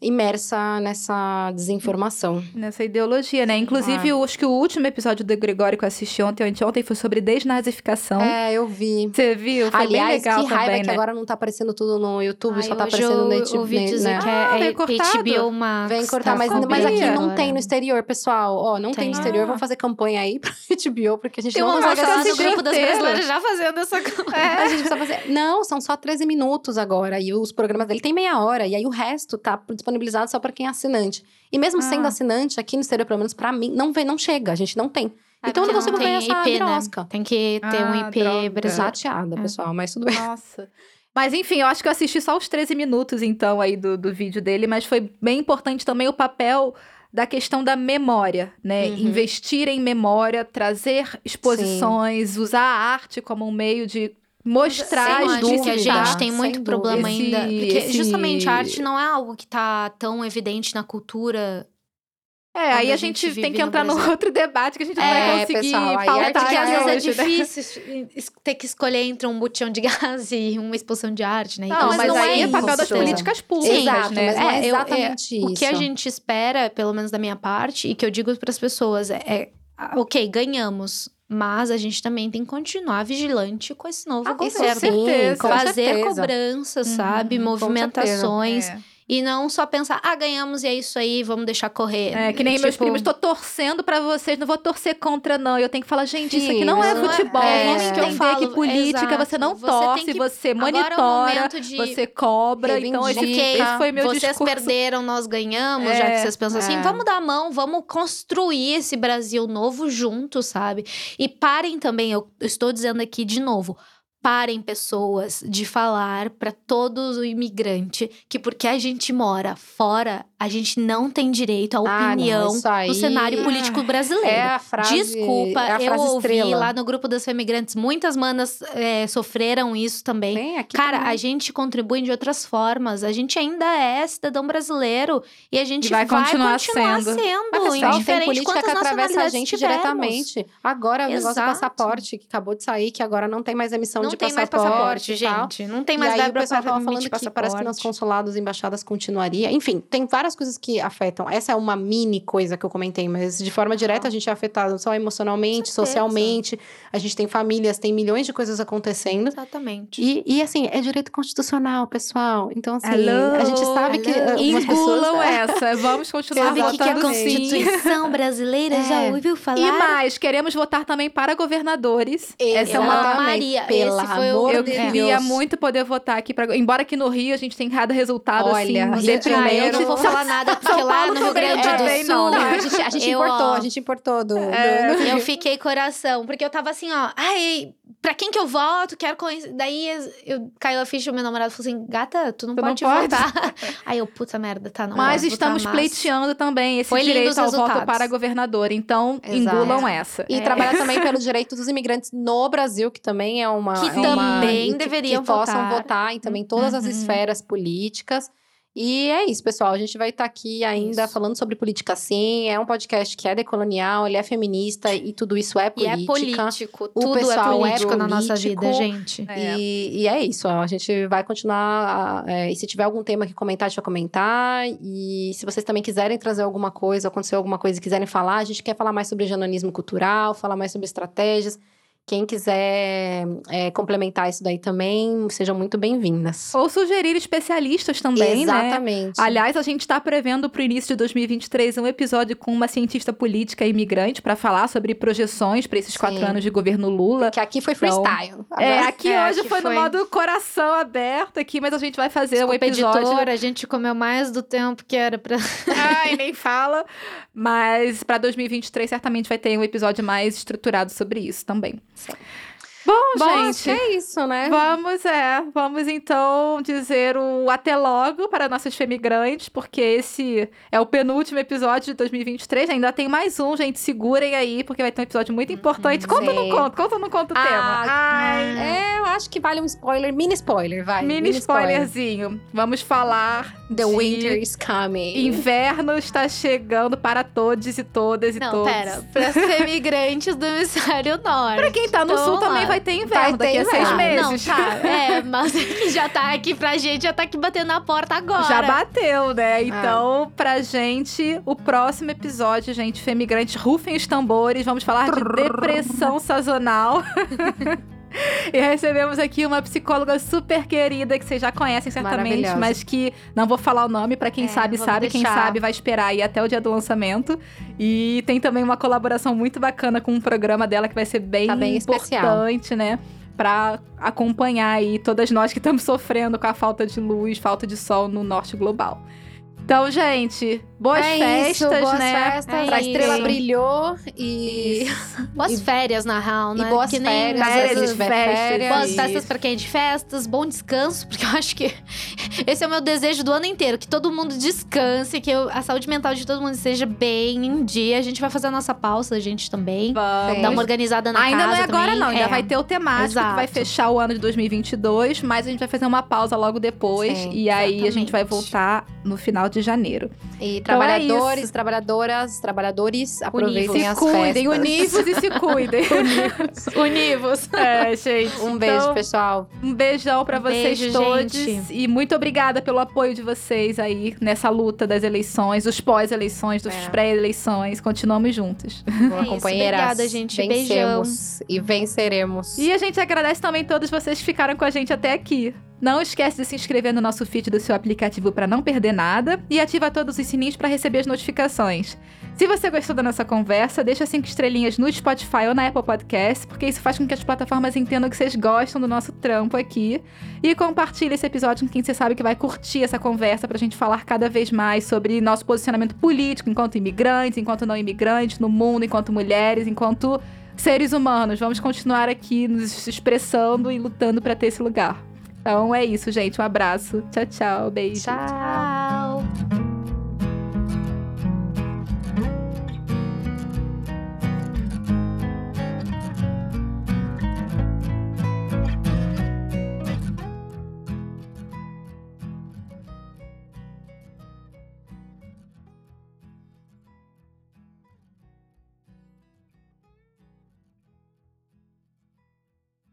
imersa nessa desinformação. Nessa ideologia, né? Inclusive, eu acho que o último episódio do Gregório que eu assisti ontem ou anteontem foi sobre desnazificação. É, eu vi. Você viu? Foi Aliás, bem legal que raiva também, que né? agora não tá aparecendo tudo no YouTube, Ai, só tá aparecendo no YouTube. ouvi dizer né? que Ah, é, veio é cortado? HBO Max. Vem cortar, tá mas, mas aqui não agora. tem no exterior, pessoal. Ó, não tem, Tem. no exterior. Ah. Vamos fazer campanha aí pro HBO, porque a gente Tem não consegue assistir. grupo das brasileiras já fazendo essa coisa. A gente precisa fazer. Não, são só 13 minutos agora. E os programas dele tem meia hora. E aí o resto tá disponibilizado só para quem é assinante. E mesmo sendo Ah. assinante, aqui no exterior, pelo menos pra mim, não, vem, não chega. A gente não tem. então eu não consigo ganhar essa IP, birosca. Né? Tem que ter ah, um IP brasileiro. Chateada, é. pessoal, mas tudo bem. Nossa. Mas enfim, eu acho que eu assisti só os 13 minutos, então, aí do, do vídeo dele, mas foi bem importante também o papel da questão da memória, né? Uhum. Investir em memória, trazer exposições, Sim. usar a arte como um meio de mostrar as dúvidas. que a gente tem muito problema esse, ainda. Porque esse... justamente a arte não é algo que tá tão evidente na cultura é, aí a gente, gente tem que entrar no num outro debate que a gente não é, vai conseguir pessoal, pautar Porque às vezes é hoje, é difícil né? ter que escolher entre um botão de gás e uma exposição de arte, né? Então, não, mas, mas não aí é, é papel das políticas públicas, Exato, né? Mas não é exatamente eu, é, isso. O que a gente espera, pelo menos da minha parte, e que eu digo para as pessoas é, é, ok, ganhamos, mas a gente também tem que continuar vigilante com esse novo ah, governo. Com certeza, Fazer certeza. cobranças, uhum, sabe? Movimentações. E não só pensar, ah, ganhamos e é isso aí, vamos deixar correr. É, que nem tipo... meus primos, tô torcendo para vocês, não vou torcer contra, não. Eu tenho que falar, gente, Sim, isso aqui não é futebol. É, vamos entender que, eu falo, que política exato. você não você torce, que... você monitora, é de... você cobra. Então, esse, esse foi meu vocês discurso. Vocês perderam, nós ganhamos, é, já que vocês pensam assim, é. vamos dar a mão, vamos construir esse Brasil novo junto, sabe? E parem também, eu estou dizendo aqui de novo, parem pessoas de falar para todo o imigrante que porque a gente mora fora, a gente não tem direito à opinião ah, não, no cenário político brasileiro. É a frase, Desculpa, é a eu ouvi estrela. lá no grupo das femigrantes, muitas manas é, sofreram isso também. Bem, Cara, também. a gente contribui de outras formas. A gente ainda é cidadão brasileiro e a gente e vai, vai, continuar, continuar sendo. sendo Mas, pessoal, tem política que atravessa a gente tivermos. diretamente. Agora, o negócio do passaporte, que acabou de sair, que agora não tem mais emissão não de tem. Mais passaporte gente. Não tem mais e aí o pessoal tava falando que passaporte. parece que nos consulados e embaixadas continuaria. Enfim, tem várias coisas que afetam. Essa é uma mini coisa que eu comentei, mas de forma direta a gente é afetado só emocionalmente, socialmente. A gente tem famílias, tem milhões de coisas acontecendo. Exatamente. E, e assim, é direito constitucional, pessoal. Então, assim, Hello, a gente sabe que. Engulam pessoas... essa. Vamos continuar sabe votando que, que a Constituição brasileira é. já ouviu falar. E mais, queremos votar também para governadores. Essa é uma Maria. Pelo Esse foi o Eu queria muito poder votar aqui para. Embora aqui no Rio a gente tenha cada resultado Olha, assim, primeiro. Eu não vou falar nada, porque lá no Rio Grande do Sul. Não, não, a gente, a gente eu, importou, ó, a gente importou do, é, do, Eu fiquei coração, porque eu tava assim, ó, ai, pra quem que eu voto? Quero conhecer. Daí eu caiu a ficha, meu namorado falou assim: gata, tu não tu pode não votar. Aí eu, puta merda, tá, não Mas estamos pleiteando também esse Foi direito ao voto para governador, então Exato. engulam essa. E é. trabalhar também pelo direito dos imigrantes no Brasil, que também é uma. Que é também uma, deveriam que, que votar. possam votar em também todas uhum. as esferas políticas. E é isso, pessoal. A gente vai estar tá aqui ainda isso. falando sobre política sim. É um podcast que é decolonial, ele é feminista e tudo isso é política. E é político. O tudo é pessoal é político é na nossa vida, gente. É. E, e, é isso. Ó, a gente vai continuar. É, e se tiver algum tema que comentar, a gente vai comentar. E se vocês também quiserem trazer alguma coisa, acontecer alguma coisa e quiserem falar, a gente quer falar mais sobre jornalismo cultural, falar mais sobre estratégias. Quem quiser é, complementar isso daí também, sejam muito bem-vindas. Ou sugerir especialistas também, né? Exatamente. Né? Aliás, a gente está prevendo para o início de 2023 um episódio com uma cientista política imigrante para falar sobre projeções para esses Sim. quatro anos de governo Lula. Que aqui foi então, freestyle. Então, é, aqui é, hoje foi, foi, no modo coração aberto aqui, mas a gente vai fazer o um episódio. Editora, a gente comeu mais do tempo que era para. Ai, nem fala. Mas para 2023 certamente vai ter um episódio mais estruturado sobre isso também. So. Bom, Bom, gente. é isso, né? Vamos, é. Vamos então dizer o até logo para nossas femigrantes, porque esse é o penúltimo episódio de 2023. Ainda tem mais um, gente. Segurem aí, porque vai ter um episódio muito importante. Hum, conta ou não conta? Conta ou não conta o ah, tema? Ai. É, eu acho que vale um spoiler, mini spoiler, vai. Mini, mini spoilerzinho. Spoiler. Vamos falar. The winter is coming. Inverno está chegando para todos e todas e não, todos. Não, pera. Para as femigrantes do hemisfério norte. Para quem tá no então, sul também vai vai ter inverno vai daqui ter a seis meses. Não, tá. É, mas já tá aqui pra gente, já tá aqui batendo na porta agora. Já bateu, né? Ah. Então, ah. pra gente, o próximo episódio, gente, Femigrante, rufem os tambores. Vamos falar de depressão sazonal. E recebemos aqui uma psicóloga super querida que vocês já conhecem certamente, mas que não vou falar o nome para quem é, sabe sabe, deixar. quem sabe vai esperar aí até o dia do lançamento. E tem também uma colaboração muito bacana com um programa dela que vai ser bem, tá bem importante, especial. né? Para acompanhar aí todas nós que estamos sofrendo com a falta de luz, falta de sol no norte global. Então, gente, boas é festas, isso, boas né? festas. É a estrela isso. brilhou e. Boas E- férias, na real, e né? boas Que nem- férias, férias, festas, férias. Boas festas pra quem é de festas, bom descanso, porque eu acho que esse é o meu desejo do ano inteiro, que todo mundo descanse, que eu- a saúde mental de todo mundo esteja bem em dia. A gente vai fazer a nossa pausa, a gente também. Vamos. Dar uma organizada na Ainda casa não é agora, também. não. Ainda É. vai ter o temático que vai Exato. fechar o ano de 2022, mas a gente vai fazer uma pausa logo depois. Sim, e aí a gente vai exatamente. voltar no final de janeiro. E Então é trabalhadores, isso. trabalhadoras, trabalhadores, aproveitem Se as cuidem, festas. univos e se cuidem. Univos. é, gente. Um beijo, Então, pessoal. Um beijão pra Um vocês beijo, todos. gente. E muito obrigada pelo apoio de vocês aí nessa luta das eleições, dos pós-eleições, dos É. pré-eleições. Continuamos juntos. Boa, isso, companheiras. obrigada, gente. Vencemos e venceremos. E a gente agradece também todos vocês que ficaram com a gente até aqui. Não esquece de se inscrever no nosso feed do seu aplicativo para não perder nada e ativa todos os sininhos para receber as notificações. Se você gostou da nossa conversa, deixa cinco estrelinhas no Spotify ou na Apple Podcast, porque isso faz com que as plataformas entendam que vocês gostam do nosso trampo aqui. E compartilhe esse episódio com quem você sabe que vai curtir essa conversa pra gente falar cada vez mais sobre nosso posicionamento político enquanto imigrantes, enquanto não imigrantes, no mundo, enquanto mulheres, enquanto seres humanos. Vamos continuar aqui nos expressando e lutando pra ter esse lugar. Então é isso, gente. Um abraço. Tchau, tchau. Beijo. tchau. tchau.